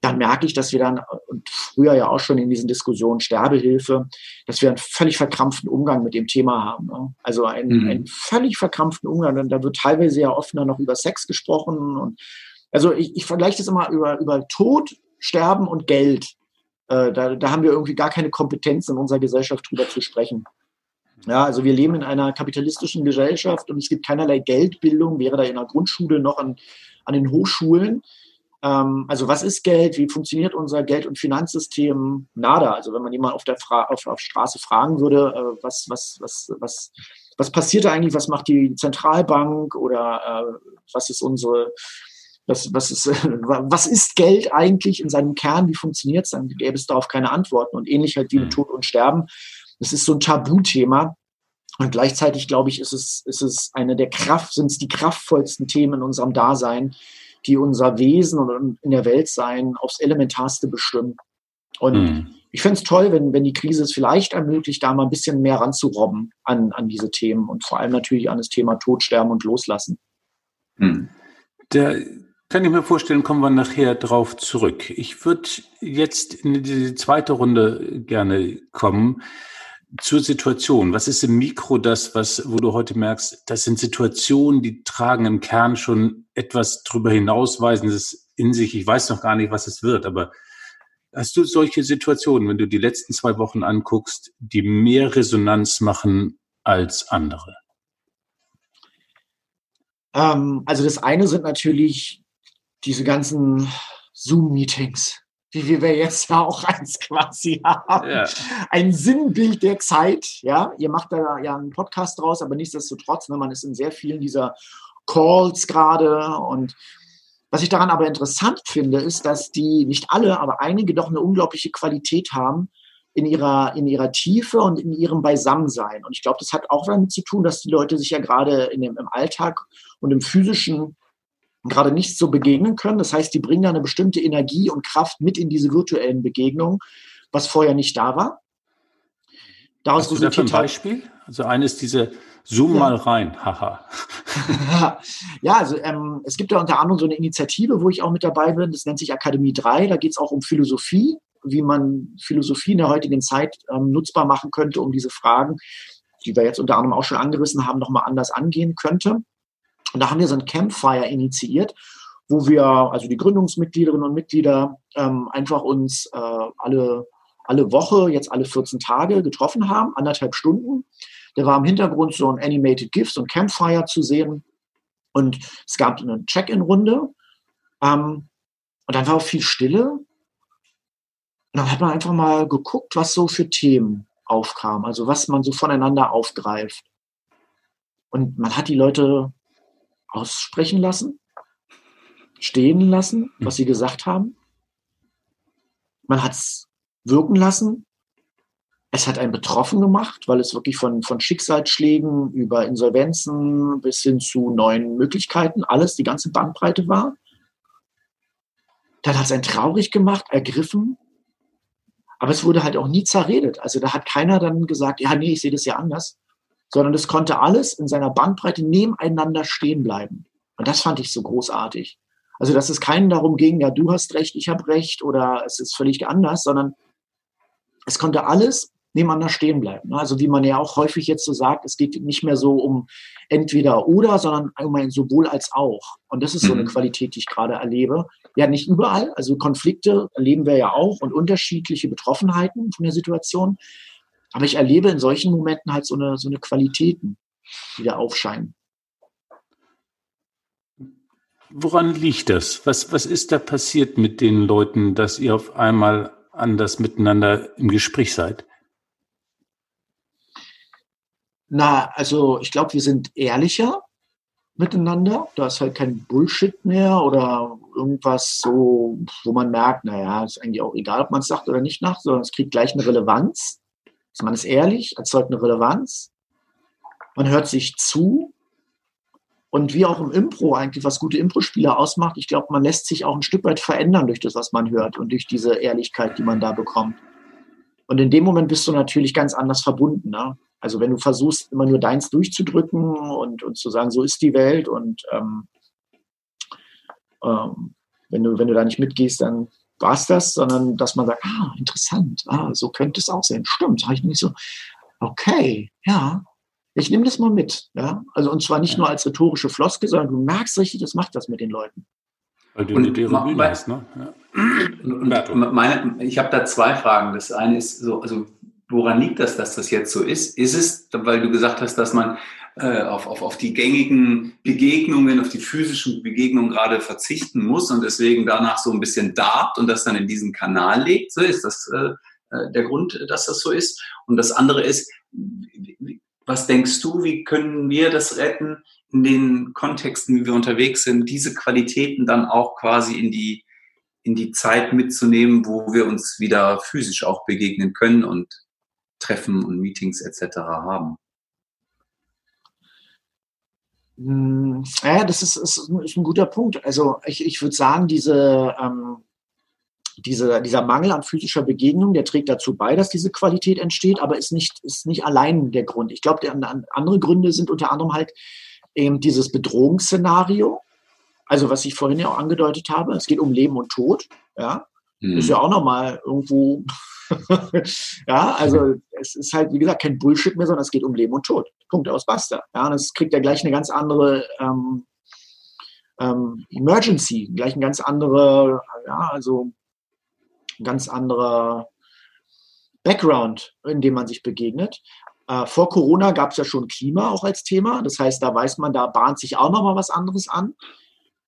Speaker 3: dann merke ich, dass wir dann, und früher ja auch schon in diesen Diskussionen Sterbehilfe, dass wir einen völlig verkrampften Umgang mit dem Thema haben. Ne? Also einen, mhm. einen völlig verkrampften Umgang. Da wird teilweise ja offener noch über Sex gesprochen. Und also ich, ich vergleiche das immer über, über Tod, Sterben und Geld. Äh, da, da haben wir irgendwie gar keine Kompetenz in unserer Gesellschaft drüber zu sprechen. Ja, also wir leben in einer kapitalistischen Gesellschaft und es gibt keinerlei Geldbildung, wäre da in der Grundschule noch an, an den Hochschulen. Ähm, also was ist Geld? Wie funktioniert unser Geld- und Finanzsystem? Nada. Also wenn man jemand auf der Fra auf, auf Straße fragen würde, äh, was, was, was, was, was passiert da eigentlich? Was macht die Zentralbank oder äh, was ist unsere was, was, ist, was ist Geld eigentlich in seinem Kern? Wie funktioniert es? Dann gäbe es darauf keine Antworten. Und ähnlich halt wie mit mhm. Tod und Sterben. Das ist so ein Tabuthema. Und gleichzeitig, glaube ich, ist es, ist es eine der Kraft, sind es die kraftvollsten Themen in unserem Dasein, die unser Wesen und in der Welt sein aufs Elementarste bestimmen. Und mhm. ich finde es toll, wenn, wenn die Krise es vielleicht ermöglicht, da mal ein bisschen mehr ranzurobben an, an diese Themen und vor allem natürlich an das Thema Tod, Sterben und Loslassen.
Speaker 1: Mhm. Da kann ich mir vorstellen, kommen wir nachher drauf zurück. Ich würde jetzt in die zweite Runde gerne kommen zur Situation. Was ist im Mikro das, was, wo du heute merkst, das sind Situationen, die tragen im Kern schon etwas drüber hinausweisendes in sich. Ich weiß noch gar nicht, was es wird, aber hast du solche Situationen, wenn du die letzten zwei Wochen anguckst, die mehr Resonanz machen als andere?
Speaker 3: Ähm, also das eine sind natürlich diese ganzen Zoom-Meetings wie wir jetzt ja auch eins quasi haben. Ja. Ein Sinnbild der Zeit. Ja, ihr macht da ja einen Podcast draus, aber nichtsdestotrotz, ne, man ist in sehr vielen dieser Calls gerade und was ich daran aber interessant finde, ist, dass die, nicht alle, aber einige doch eine unglaubliche Qualität haben in ihrer, in ihrer Tiefe und in ihrem Beisammensein. Und ich glaube, das hat auch damit zu tun, dass die Leute sich ja gerade in dem, im Alltag und im physischen gerade nicht so begegnen können. Das heißt, die bringen da eine bestimmte Energie und Kraft mit in diese virtuellen Begegnungen, was vorher nicht da war.
Speaker 1: Daraus Hast du dafür ein Beispiel? Also eines diese Zoom ja. mal rein, haha.
Speaker 3: ja, also ähm, es gibt ja unter anderem so eine Initiative, wo ich auch mit dabei bin, das nennt sich Akademie 3, da geht es auch um Philosophie, wie man Philosophie in der heutigen Zeit ähm, nutzbar machen könnte, um diese Fragen, die wir jetzt unter anderem auch schon angerissen haben, nochmal anders angehen könnte. Und da haben wir so ein Campfire initiiert, wo wir, also die Gründungsmitgliederinnen und Mitglieder, ähm, einfach uns äh, alle, alle Woche, jetzt alle 14 Tage getroffen haben, anderthalb Stunden. Da war im Hintergrund so ein Animated GIFs und Campfire zu sehen. Und es gab eine Check-in-Runde. Ähm, und dann war auch viel Stille. Und dann hat man einfach mal geguckt, was so für Themen aufkamen, also was man so voneinander aufgreift. Und man hat die Leute aussprechen lassen, stehen lassen, was sie gesagt haben. Man hat es wirken lassen. Es hat einen betroffen gemacht, weil es wirklich von, von Schicksalsschlägen über Insolvenzen bis hin zu neuen Möglichkeiten, alles, die ganze Bandbreite war. Dann hat es einen traurig gemacht, ergriffen. Aber es wurde halt auch nie zerredet. Also da hat keiner dann gesagt, ja, nee, ich sehe das ja anders. Sondern es konnte alles in seiner Bandbreite nebeneinander stehen bleiben. Und das fand ich so großartig. Also, dass es keinen darum ging, ja, du hast recht, ich habe recht oder es ist völlig anders, sondern es konnte alles nebeneinander stehen bleiben. Also wie man ja auch häufig jetzt so sagt, es geht nicht mehr so um entweder oder, sondern allgemein sowohl als auch. Und das ist so eine mhm. Qualität, die ich gerade erlebe. Ja, nicht überall. Also Konflikte erleben wir ja auch und unterschiedliche Betroffenheiten von der Situation. Aber ich erlebe in solchen Momenten halt so eine, so eine Qualitäten, die da aufscheinen.
Speaker 1: Woran liegt das? Was, was ist da passiert mit den Leuten, dass ihr auf einmal anders miteinander im Gespräch seid?
Speaker 3: Na, also ich glaube, wir sind ehrlicher miteinander. Da ist halt kein Bullshit mehr oder irgendwas so, wo man merkt, naja, ist eigentlich auch egal, ob man es sagt oder nicht nach, sondern es kriegt gleich eine Relevanz. Also man ist ehrlich, erzeugt eine Relevanz. Man hört sich zu. Und wie auch im Impro eigentlich, was gute Impro-Spieler ausmacht, ich glaube, man lässt sich auch ein Stück weit verändern durch das, was man hört und durch diese Ehrlichkeit, die man da bekommt. Und in dem Moment bist du natürlich ganz anders verbunden. Ne? Also wenn du versuchst, immer nur deins durchzudrücken und, und zu sagen, so ist die Welt und ähm, ähm, wenn, du, wenn du da nicht mitgehst, dann war es das, sondern dass man sagt, ah, interessant, ah, so könnte es aussehen. Stimmt, habe ich nicht so, okay, ja, ich nehme das mal mit. Ja? Also und zwar nicht ja. nur als rhetorische Floskel, sondern du merkst richtig, das macht das mit den Leuten.
Speaker 2: Weil du eine Bühne hast, ne? Ja. Und meine, ich habe da zwei Fragen. Das eine ist so, also woran liegt das, dass das jetzt so ist? Ist es, weil du gesagt hast, dass man äh, auf, auf, auf die gängigen Begegnungen, auf die physischen Begegnungen gerade verzichten muss und deswegen danach so ein bisschen darbt und das dann in diesen Kanal legt? So ist das äh, äh der Grund, dass das so ist. Und das andere ist, was denkst du, wie können wir das retten, in den Kontexten, wie wir unterwegs sind, diese Qualitäten dann auch quasi in die, in die Zeit mitzunehmen, wo wir uns wieder physisch auch begegnen können und Treffen und Meetings etc. haben?
Speaker 3: Hm, ja, das ist, ist, ist ein guter Punkt. Also ich, ich würde sagen, diese, ähm, diese, dieser Mangel an physischer Begegnung, der trägt dazu bei, dass diese Qualität entsteht, aber ist nicht, ist nicht allein der Grund. Ich glaube, andere Gründe sind unter anderem halt eben dieses Bedrohungsszenario. Also was ich vorhin ja auch angedeutet habe, es geht um Leben und Tod. Ja, hm. ist ja auch nochmal irgendwo ja, also es ist halt, wie gesagt, kein Bullshit mehr, sondern es geht um Leben und Tod. Punkt aus Basta. Ja, und es kriegt ja gleich eine ganz andere ähm, ähm, Emergency, gleich eine ganz andere, ja, also ein ganz anderer Background, in dem man sich begegnet. Äh, vor Corona gab es ja schon Klima auch als Thema. Das heißt, da weiß man, da bahnt sich auch nochmal was anderes an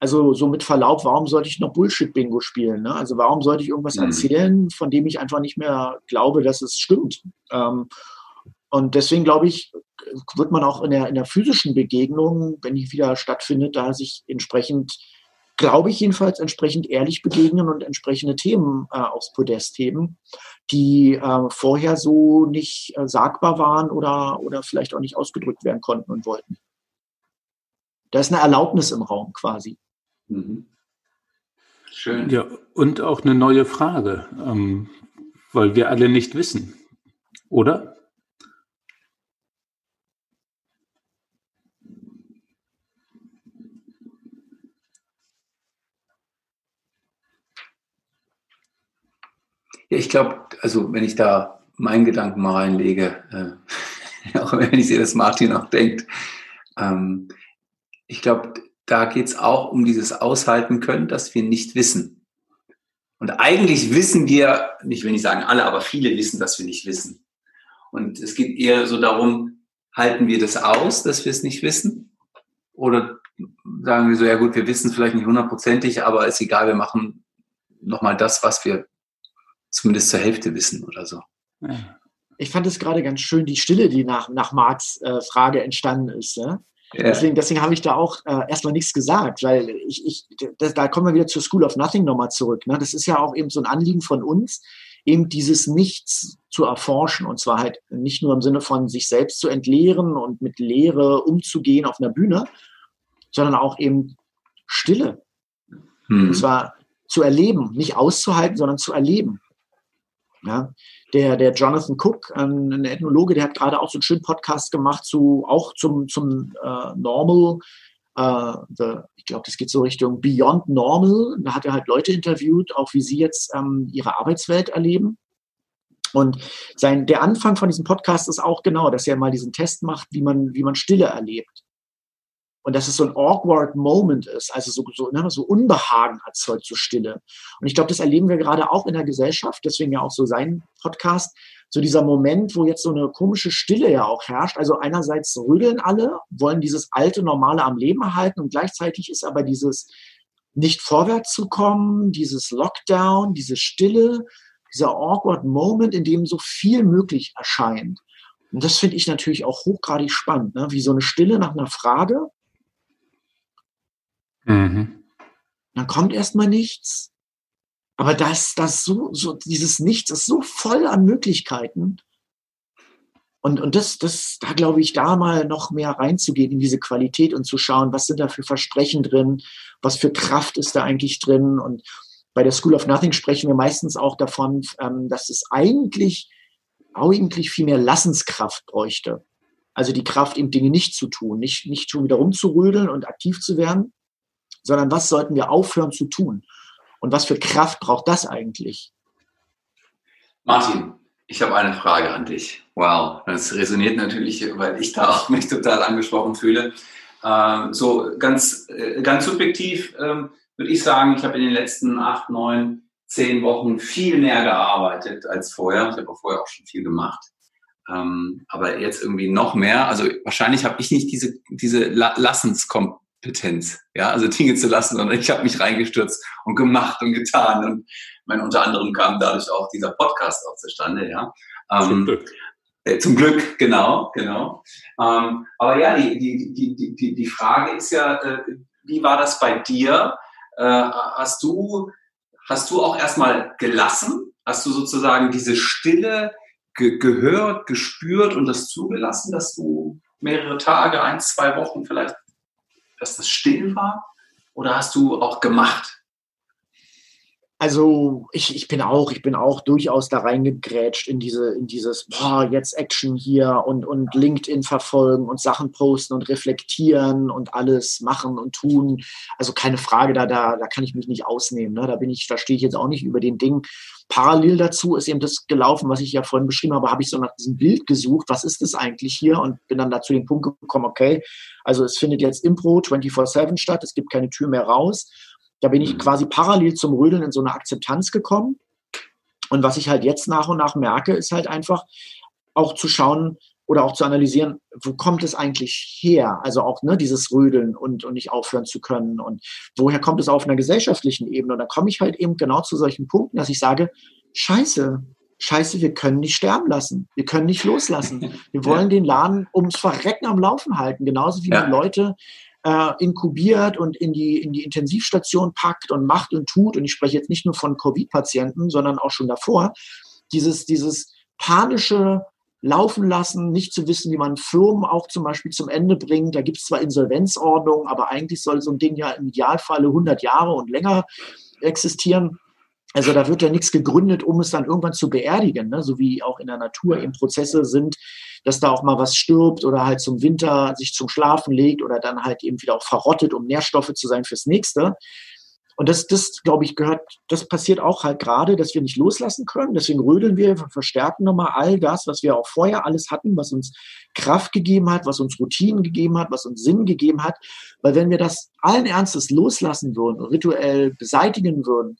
Speaker 3: also so mit Verlaub, warum sollte ich noch Bullshit-Bingo spielen? Ne? Also warum sollte ich irgendwas mhm. erzählen, von dem ich einfach nicht mehr glaube, dass es stimmt? Ähm, und deswegen glaube ich, wird man auch in der, in der physischen Begegnung, wenn die wieder stattfindet, da sich entsprechend, glaube ich jedenfalls, entsprechend ehrlich begegnen und entsprechende Themen äh, aufs Podest heben, die äh, vorher so nicht äh, sagbar waren oder, oder vielleicht auch nicht ausgedrückt werden konnten und wollten. Da ist eine Erlaubnis im Raum quasi. Mhm.
Speaker 1: Schön. Ja, und auch eine neue Frage, ähm, weil wir alle nicht wissen, oder?
Speaker 2: Ja, ich glaube, also wenn ich da meinen Gedanken mal reinlege, äh, auch wenn ich sehe, dass Martin auch denkt, ähm, ich glaube, da geht es auch um dieses Aushalten können, dass wir nicht wissen. Und eigentlich wissen wir, ich will nicht sagen alle, aber viele wissen, dass wir nicht wissen. Und es geht eher so darum, halten wir das aus, dass wir es nicht wissen? Oder sagen wir so, ja gut, wir wissen es vielleicht nicht hundertprozentig, aber ist egal, wir machen nochmal das, was wir zumindest zur Hälfte wissen oder so.
Speaker 3: Ich fand es gerade ganz schön, die Stille, die nach, nach Marks äh, Frage entstanden ist. Ne? Ja. Deswegen, deswegen habe ich da auch äh, erstmal nichts gesagt, weil ich, ich das, da kommen wir wieder zur School of Nothing nochmal zurück. Ne? Das ist ja auch eben so ein Anliegen von uns, eben dieses Nichts zu erforschen und zwar halt nicht nur im Sinne von sich selbst zu entleeren und mit Leere umzugehen auf einer Bühne, sondern auch eben Stille. Hm. Und zwar zu erleben, nicht auszuhalten, sondern zu erleben. Ja, der, der Jonathan Cook, ein, Ethnologe, der hat gerade auch so einen schönen Podcast gemacht zu, auch zum, zum äh, Normal, äh, the, ich glaube, das geht so Richtung Beyond Normal. Da hat er halt Leute interviewt, auch wie sie jetzt ähm, ihre Arbeitswelt erleben. Und sein, der Anfang von diesem Podcast ist auch genau, dass er mal diesen Test macht, wie man, wie man Stille erlebt und dass es so ein awkward Moment ist, also so, so, ne, so Unbehagen erzeugt, so Stille. Und ich glaube, das erleben wir gerade auch in der Gesellschaft, deswegen ja auch so sein Podcast, so dieser Moment, wo jetzt so eine komische Stille ja auch herrscht. Also einerseits rödeln alle, wollen dieses alte Normale am Leben erhalten und gleichzeitig ist aber dieses nicht vorwärts zu kommen, dieses Lockdown, diese Stille, dieser awkward Moment, in dem so viel möglich erscheint. Und das finde ich natürlich auch hochgradig spannend, ne? wie so eine Stille nach einer Frage, Mhm. Dann kommt erstmal nichts. Aber das, das so, so, dieses Nichts ist so voll an Möglichkeiten. Und, und das, das, da glaube ich, da mal noch mehr reinzugehen in diese Qualität und zu schauen, was sind da für Versprechen drin, was für Kraft ist da eigentlich drin. Und bei der School of Nothing sprechen wir meistens auch davon, ähm, dass es eigentlich, eigentlich viel mehr Lassenskraft bräuchte. Also die Kraft, eben Dinge nicht zu tun, nicht, nicht schon wieder rumzurödeln und aktiv zu werden, sondern was sollten wir aufhören zu tun? Und was für Kraft braucht das eigentlich?
Speaker 2: Martin, ich habe eine Frage an dich. Wow, das resoniert natürlich, weil ich da auch mich total angesprochen fühle. Ähm, so ganz, äh, ganz subjektiv ähm, würde ich sagen, ich habe in den letzten acht, neun, zehn Wochen viel mehr gearbeitet als vorher. Ich habe vorher auch schon viel gemacht. Ähm, aber jetzt irgendwie noch mehr. Also wahrscheinlich habe ich nicht diese, diese Lassenskompetenz Kompetenz, ja, also Dinge zu lassen, sondern ich habe mich reingestürzt und gemacht und getan. Und meine, unter anderem kam dadurch auch dieser Podcast auch zustande, ja. Ähm, zum Glück. Äh, zum Glück, genau, genau. Ähm, aber ja, die, die, die, die, die Frage ist ja, äh, wie war das bei dir? Äh, hast du, hast du auch erstmal gelassen? Hast du sozusagen diese Stille ge gehört, gespürt und das zugelassen, dass du mehrere Tage, ein, zwei Wochen vielleicht dass das still war? Oder hast du auch gemacht?
Speaker 3: Also ich, ich bin auch, ich bin auch durchaus da reingegrätscht in diese, in dieses, boah, jetzt Action hier und, und LinkedIn verfolgen und Sachen posten und reflektieren und alles machen und tun. Also keine Frage, da, da, da kann ich mich nicht ausnehmen. Ne? Da bin ich, da stehe ich jetzt auch nicht über den Ding. Parallel dazu ist eben das gelaufen, was ich ja vorhin beschrieben habe, habe ich so nach diesem Bild gesucht, was ist das eigentlich hier? Und bin dann dazu den Punkt gekommen, okay, also es findet jetzt Impro 24-7 statt, es gibt keine Tür mehr raus da bin ich mhm. quasi parallel zum Rödeln in so eine Akzeptanz gekommen. Und was ich halt jetzt nach und nach merke, ist halt einfach auch zu schauen oder auch zu analysieren, wo kommt es eigentlich her? Also auch ne, dieses Rödeln und, und nicht aufhören zu können. Und woher kommt es auf einer gesellschaftlichen Ebene? Und da komme ich halt eben genau zu solchen Punkten, dass ich sage, scheiße, scheiße, wir können nicht sterben lassen. Wir können nicht loslassen. Wir wollen ja. den Laden ums Verrecken am Laufen halten. Genauso wie ja. die Leute äh, inkubiert und in die, in die Intensivstation packt und macht und tut, und ich spreche jetzt nicht nur von Covid-Patienten, sondern auch schon davor, dieses, dieses panische laufen lassen, nicht zu wissen, wie man Firmen auch zum Beispiel zum Ende bringt. Da gibt es zwar Insolvenzordnungen, aber eigentlich soll so ein Ding ja im Idealfalle 100 Jahre und länger existieren. Also da wird ja nichts gegründet, um es dann irgendwann zu beerdigen, ne? so wie auch in der Natur eben Prozesse sind, dass da auch mal was stirbt oder halt zum Winter sich zum Schlafen legt oder dann halt eben wieder auch verrottet, um Nährstoffe zu sein fürs nächste. Und das, das glaube ich, gehört, das passiert auch halt gerade, dass wir nicht loslassen können. Deswegen rödeln wir, verstärken nochmal all das, was wir auch vorher alles hatten, was uns Kraft gegeben hat, was uns Routinen gegeben hat, was uns Sinn gegeben hat. Weil wenn wir das allen Ernstes loslassen würden, rituell beseitigen würden,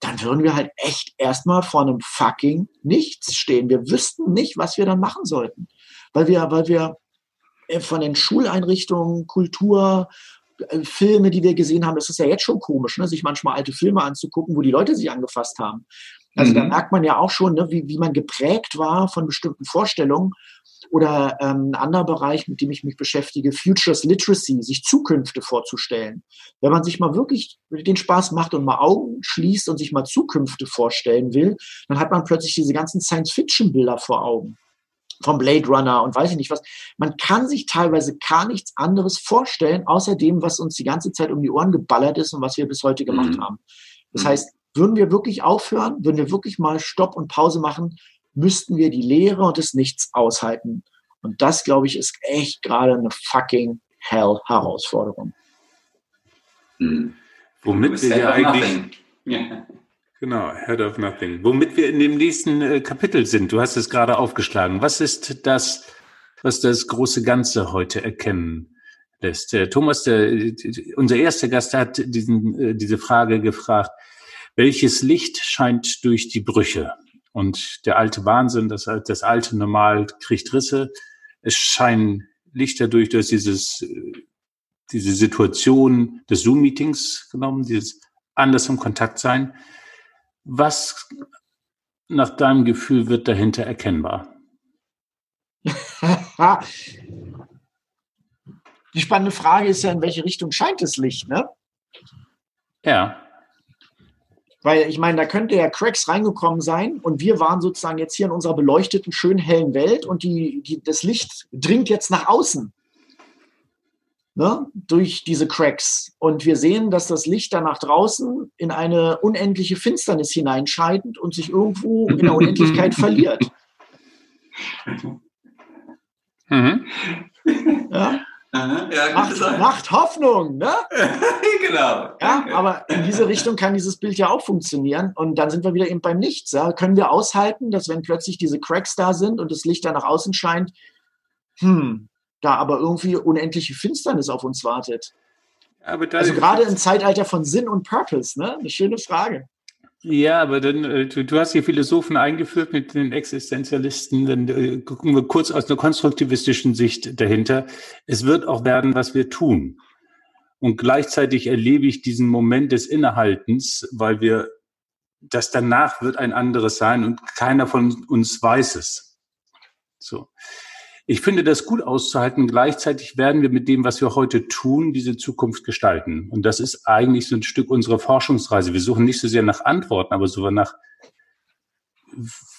Speaker 3: dann würden wir halt echt erstmal vor einem fucking Nichts stehen. Wir wüssten nicht, was wir dann machen sollten. Weil wir, weil wir äh, von den Schuleinrichtungen, Kultur, äh, Filme, die wir gesehen haben, das ist ja jetzt schon komisch, ne? sich manchmal alte Filme anzugucken, wo die Leute sich angefasst haben. Also mhm. da merkt man ja auch schon, ne, wie, wie man geprägt war von bestimmten Vorstellungen. Oder ähm, ein anderer Bereich, mit dem ich mich beschäftige, Futures Literacy, sich Zukünfte vorzustellen. Wenn man sich mal wirklich den Spaß macht und mal Augen schließt und sich mal Zukünfte vorstellen will, dann hat man plötzlich diese ganzen Science-Fiction-Bilder vor Augen vom Blade Runner und weiß ich nicht was. Man kann sich teilweise gar nichts anderes vorstellen, außer dem, was uns die ganze Zeit um die Ohren geballert ist und was wir bis heute gemacht mhm. haben. Das mhm. heißt, würden wir wirklich aufhören, würden wir wirklich mal Stopp und Pause machen, müssten wir die Leere und das Nichts aushalten. Und das, glaube ich, ist echt gerade eine fucking Hell-Herausforderung.
Speaker 1: Mhm. Womit wir ja eigentlich. Ja. Genau, Head of Nothing. Womit wir in dem nächsten äh, Kapitel sind. Du hast es gerade aufgeschlagen. Was ist das, was das große Ganze heute erkennen lässt? Äh, Thomas, der, unser erster Gast hat diesen, äh, diese Frage gefragt. Welches Licht scheint durch die Brüche? Und der alte Wahnsinn, das, das alte Normal kriegt Risse. Es scheinen Lichter durch, durch dieses, diese Situation des Zoom-Meetings genommen, dieses anders im Kontakt sein. Was nach deinem Gefühl wird dahinter erkennbar?
Speaker 3: Die spannende Frage ist ja, in welche Richtung scheint das Licht, ne?
Speaker 1: Ja.
Speaker 3: Weil ich meine, da könnte ja Cracks reingekommen sein und wir waren sozusagen jetzt hier in unserer beleuchteten, schön hellen Welt und die, die, das Licht dringt jetzt nach außen ne, durch diese Cracks. Und wir sehen, dass das Licht dann nach draußen in eine unendliche Finsternis hineinscheidet und sich irgendwo in der Unendlichkeit verliert. Mhm. Ja? Ja, macht, macht, Hoffnung, ne? genau. Ja, aber in diese Richtung kann dieses Bild ja auch funktionieren. Und dann sind wir wieder eben beim Nichts. Ja? Können wir aushalten, dass wenn plötzlich diese Cracks da sind und das Licht da nach außen scheint, hm, da aber irgendwie unendliche Finsternis auf uns wartet? also gerade im Zeitalter von Sinn und Purpose, ne? Eine schöne Frage.
Speaker 1: Ja, aber dann, äh, du, du, hast hier Philosophen eingeführt mit den Existenzialisten. Dann äh, gucken wir kurz aus einer konstruktivistischen Sicht dahinter. Es wird auch werden, was wir tun. Und gleichzeitig erlebe ich diesen Moment des Innehaltens, weil wir, das danach wird ein anderes sein und keiner von uns weiß es. So. Ich finde das gut auszuhalten. Gleichzeitig werden wir mit dem, was wir heute tun, diese Zukunft gestalten. Und das ist eigentlich so ein Stück unserer Forschungsreise. Wir suchen nicht so sehr nach Antworten, aber so nach,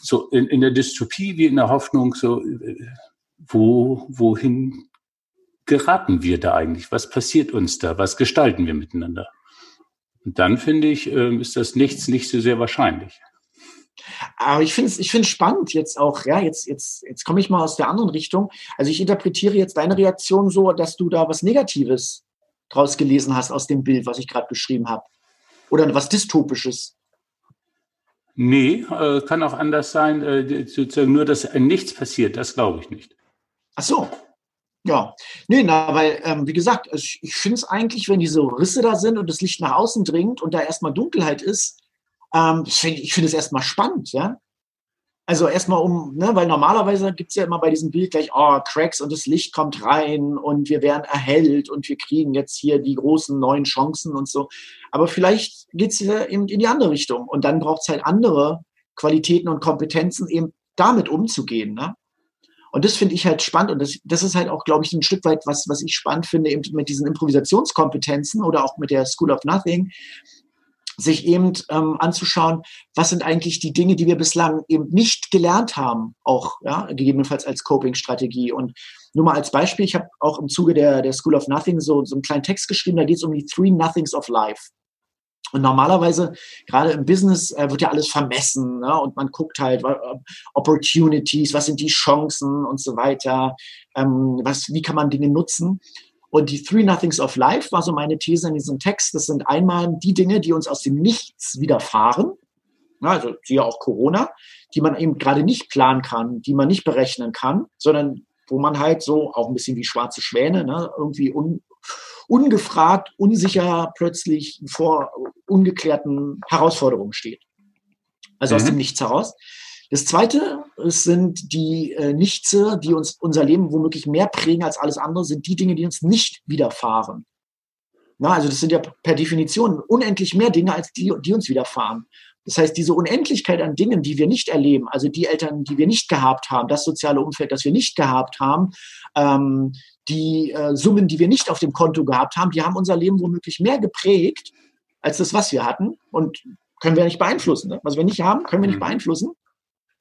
Speaker 1: so in, in der Dystopie wie in der Hoffnung, so, wo, wohin geraten wir da eigentlich? Was passiert uns da? Was gestalten wir miteinander? Und dann finde ich, ähm, ist das nichts nicht so sehr wahrscheinlich.
Speaker 3: Aber ich finde es ich find's spannend jetzt auch, ja, jetzt, jetzt, jetzt komme ich mal aus der anderen Richtung. Also ich interpretiere jetzt deine Reaktion so, dass du da was Negatives draus gelesen hast aus dem Bild, was ich gerade beschrieben habe. Oder was Dystopisches.
Speaker 1: Nee, äh, kann auch anders sein. Äh, sozusagen nur, dass nichts passiert, das glaube ich nicht.
Speaker 3: Ach so. Ja, nee, na, weil, ähm, wie gesagt, ich, ich finde es eigentlich, wenn diese Risse da sind und das Licht nach außen dringt und da erstmal Dunkelheit ist, ähm, ich finde find es erstmal spannend, ja. Also erstmal um, ne, weil normalerweise gibt es ja immer bei diesem Bild gleich, oh, Cracks und das Licht kommt rein und wir werden erhellt und wir kriegen jetzt hier die großen neuen Chancen und so. Aber vielleicht geht es ja eben in die andere Richtung und dann braucht es halt andere Qualitäten und Kompetenzen, eben damit umzugehen. Ne? Und das finde ich halt spannend und das, das ist halt auch, glaube ich, ein Stück weit, was, was ich spannend finde, eben mit diesen Improvisationskompetenzen oder auch mit der School of Nothing, sich eben ähm, anzuschauen, was sind eigentlich die Dinge, die wir bislang eben nicht gelernt haben, auch ja, gegebenenfalls als Coping-Strategie. Und nur mal als Beispiel, ich habe auch im Zuge der, der School of Nothing so, so einen kleinen Text geschrieben, da geht es um die Three Nothings of Life. Und normalerweise, gerade im Business, äh, wird ja alles vermessen ne? und man guckt halt äh, Opportunities, was sind die Chancen und so weiter, ähm, was, wie kann man Dinge nutzen. Und die Three Nothings of Life war so meine These in diesem Text. Das sind einmal die Dinge, die uns aus dem Nichts widerfahren. Also siehe auch Corona, die man eben gerade nicht planen kann, die man nicht berechnen kann, sondern wo man halt so auch ein bisschen wie schwarze Schwäne, ne, irgendwie un, ungefragt, unsicher plötzlich vor ungeklärten Herausforderungen steht. Also mhm. aus dem Nichts heraus. Das zweite sind die äh, Nichtse, die uns unser Leben womöglich mehr prägen als alles andere, sind die Dinge, die uns nicht widerfahren. Na, also das sind ja per Definition unendlich mehr Dinge, als die, die uns widerfahren. Das heißt, diese Unendlichkeit an Dingen, die wir nicht erleben, also die Eltern, die wir nicht gehabt haben, das soziale Umfeld, das wir nicht gehabt haben, ähm, die äh, Summen, die wir nicht auf dem Konto gehabt haben, die haben unser Leben womöglich mehr geprägt als das, was wir hatten. Und können wir nicht beeinflussen. Ne? Was wir nicht haben, können wir nicht mhm. beeinflussen.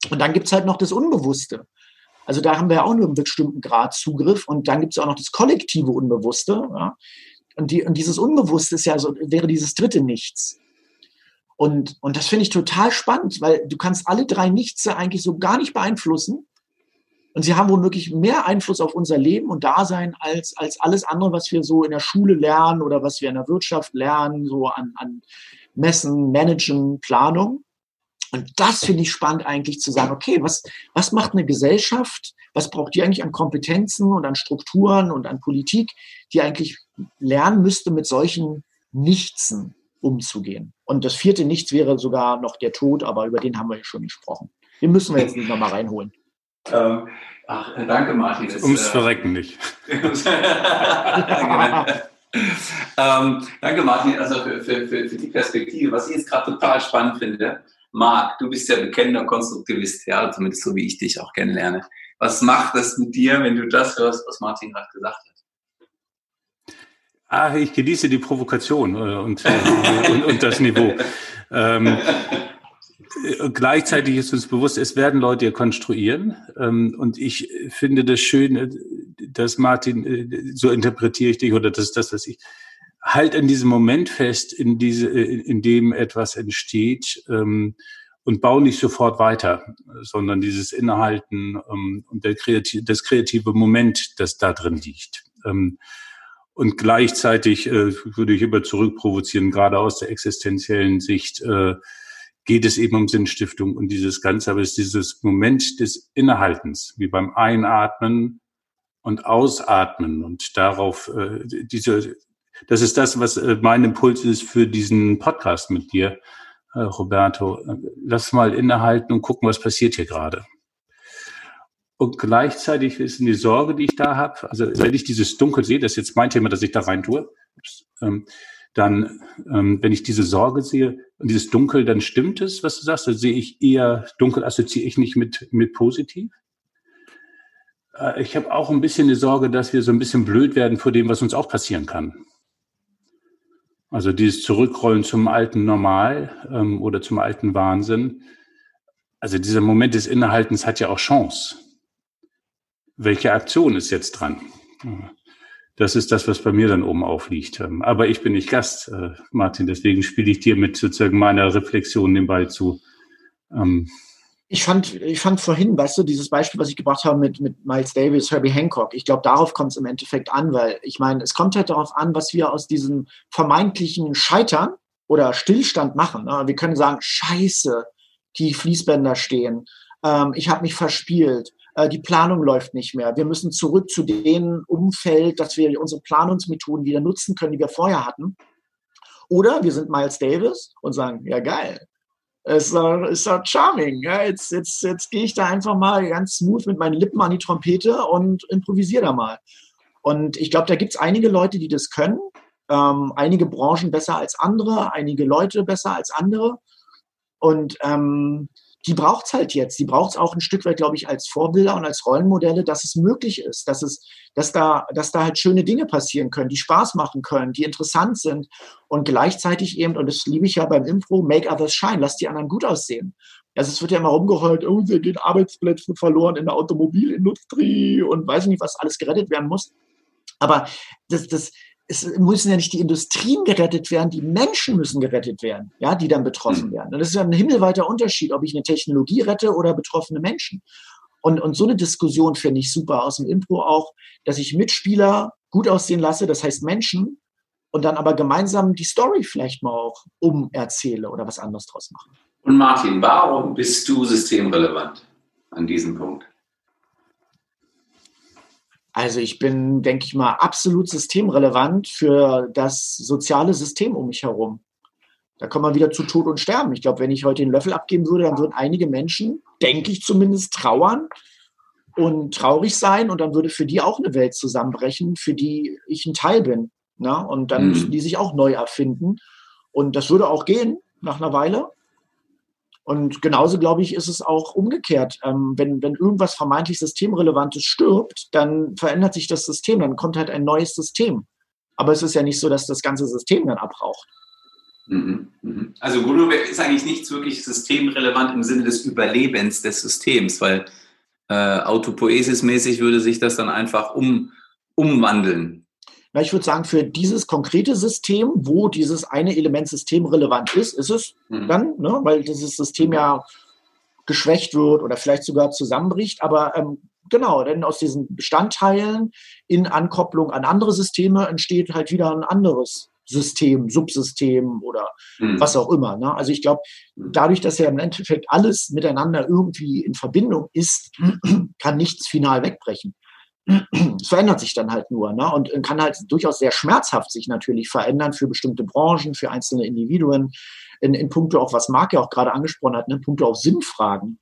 Speaker 3: Und dann gibt es halt noch das Unbewusste. Also da haben wir auch nur einen bestimmten Grad Zugriff. Und dann gibt es auch noch das kollektive Unbewusste. Ja? Und, die, und dieses Unbewusste ist ja so, wäre dieses dritte Nichts. Und, und das finde ich total spannend, weil du kannst alle drei Nichtse eigentlich so gar nicht beeinflussen. Und sie haben womöglich mehr Einfluss auf unser Leben und Dasein als, als alles andere, was wir so in der Schule lernen oder was wir in der Wirtschaft lernen, so an, an Messen, Managen, Planung. Und das finde ich spannend eigentlich zu sagen, okay, was, was macht eine Gesellschaft? Was braucht die eigentlich an Kompetenzen und an Strukturen und an Politik, die eigentlich lernen müsste, mit solchen Nichtsen umzugehen? Und das vierte Nichts wäre sogar noch der Tod, aber über den haben wir ja schon gesprochen. Den müssen wir jetzt nicht nochmal reinholen.
Speaker 2: Ähm, ach, danke, Martin.
Speaker 1: Ums äh, Verrecken nicht.
Speaker 2: ähm, danke, Martin, also für, für, für, für die Perspektive. Was ich jetzt gerade total spannend finde, Marc, du bist ja bekennender Konstruktivist, ja, zumindest so wie ich dich auch kennenlerne. Was macht das mit dir, wenn du das hörst, was Martin gerade gesagt hat?
Speaker 1: Ah, ich genieße die Provokation äh, und, äh, und, und, das Niveau. Ähm, gleichzeitig ist uns bewusst, es werden Leute konstruieren. Ähm, und ich finde das schön, äh, dass Martin, äh, so interpretiere ich dich, oder das ist das, was ich, halt in diesem Moment fest, in, diese, in dem etwas entsteht ähm, und bau nicht sofort weiter, sondern dieses Innehalten ähm, und der kreative, das kreative Moment, das da drin liegt. Ähm, und gleichzeitig äh, würde ich immer zurückprovozieren, gerade aus der existenziellen Sicht, äh, geht es eben um Sinnstiftung und dieses Ganze, aber es ist dieses Moment des Innehaltens, wie beim Einatmen und Ausatmen und darauf äh, diese das ist das, was äh, mein Impuls ist für diesen Podcast mit dir, äh, Roberto. Lass mal innehalten und gucken, was passiert hier gerade. Und gleichzeitig ist die Sorge, die ich da habe, also wenn ich dieses Dunkel sehe, das ist jetzt mein Thema, dass ich da rein tue, ähm, dann, ähm, wenn ich diese Sorge sehe und dieses Dunkel, dann stimmt es, was du sagst, dann sehe ich eher, dunkel assoziiere ich nicht mit, mit positiv. Äh, ich habe auch ein bisschen die Sorge, dass wir so ein bisschen blöd werden vor dem, was uns auch passieren kann. Also dieses Zurückrollen zum alten Normal ähm, oder zum alten Wahnsinn. Also dieser Moment des Innehaltens hat ja auch Chance. Welche Aktion ist jetzt dran? Das ist das, was bei mir dann oben aufliegt. Ähm, aber ich bin nicht Gast, äh, Martin, deswegen spiele ich dir mit sozusagen meiner Reflexion den Ball zu.
Speaker 3: Ähm, ich fand, ich fand vorhin, weißt du, dieses Beispiel, was ich gebracht habe mit, mit Miles Davis, Herbie Hancock, ich glaube, darauf kommt es im Endeffekt an, weil ich meine, es kommt halt darauf an, was wir aus diesem vermeintlichen Scheitern oder Stillstand machen. Ne? Wir können sagen, scheiße, die Fließbänder stehen, ähm, ich habe mich verspielt, äh, die Planung läuft nicht mehr, wir müssen zurück zu dem Umfeld, dass wir unsere Planungsmethoden wieder nutzen können, die wir vorher hatten. Oder wir sind Miles Davis und sagen, ja geil, doch, ist doch charming. Ja? Jetzt, jetzt, jetzt gehe ich da einfach mal ganz smooth mit meinen Lippen an die Trompete und improvisiere da mal. Und ich glaube, da gibt es einige Leute, die das können. Ähm, einige Branchen besser als andere, einige Leute besser als andere. Und ähm, die braucht es halt jetzt. Die braucht es auch ein Stück weit, glaube ich, als Vorbilder und als Rollenmodelle, dass es möglich ist, dass es, dass da, dass da halt schöne Dinge passieren können, die Spaß machen können, die interessant sind und gleichzeitig eben, und das liebe ich ja beim Impro, make others shine, lass die anderen gut aussehen. Also es wird ja immer rumgeheult, oh, wir gehen Arbeitsplätze verloren in der Automobilindustrie und weiß nicht, was alles gerettet werden muss. Aber das, das, es müssen ja nicht die Industrien gerettet werden, die Menschen müssen gerettet werden, ja, die dann betroffen mhm. werden. Und das ist ja ein himmelweiter Unterschied, ob ich eine Technologie rette oder betroffene Menschen. Und, und so eine Diskussion finde ich super aus dem Impro auch, dass ich Mitspieler gut aussehen lasse, das heißt Menschen, und dann aber gemeinsam die Story vielleicht mal auch umerzähle oder was anderes draus mache.
Speaker 2: Und Martin, warum bist du systemrelevant an diesem Punkt?
Speaker 3: Also ich bin, denke ich mal, absolut systemrelevant für das soziale System um mich herum. Da kommt man wieder zu Tod und Sterben. Ich glaube, wenn ich heute den Löffel abgeben würde, dann würden einige Menschen, denke ich zumindest, trauern und traurig sein und dann würde für die auch eine Welt zusammenbrechen, für die ich ein Teil bin. Na? Und dann mhm. müssen die sich auch neu erfinden. Und das würde auch gehen nach einer Weile. Und genauso, glaube ich, ist es auch umgekehrt. Ähm, wenn, wenn irgendwas vermeintlich Systemrelevantes stirbt, dann verändert sich das System, dann kommt halt ein neues System. Aber es ist ja nicht so, dass das ganze System dann abraucht.
Speaker 2: Mhm, mhm. Also Guruwe ist eigentlich nicht wirklich systemrelevant im Sinne des Überlebens des Systems, weil äh, autopoesis-mäßig würde sich das dann einfach um, umwandeln.
Speaker 3: Na, ich würde sagen, für dieses konkrete System, wo dieses eine Element systemrelevant ist, ist es mhm. dann, ne, weil dieses System ja geschwächt wird oder vielleicht sogar zusammenbricht. Aber ähm, genau, denn aus diesen Bestandteilen in Ankopplung an andere Systeme entsteht halt wieder ein anderes System, Subsystem oder mhm. was auch immer. Ne? Also ich glaube, mhm. dadurch, dass ja im Endeffekt alles miteinander irgendwie in Verbindung ist, kann nichts final wegbrechen es verändert sich dann halt nur ne? und kann halt durchaus sehr schmerzhaft sich natürlich verändern für bestimmte Branchen, für einzelne Individuen, in, in puncto auch, was Marc ja auch gerade angesprochen hat, ne? in puncto auch Sinnfragen.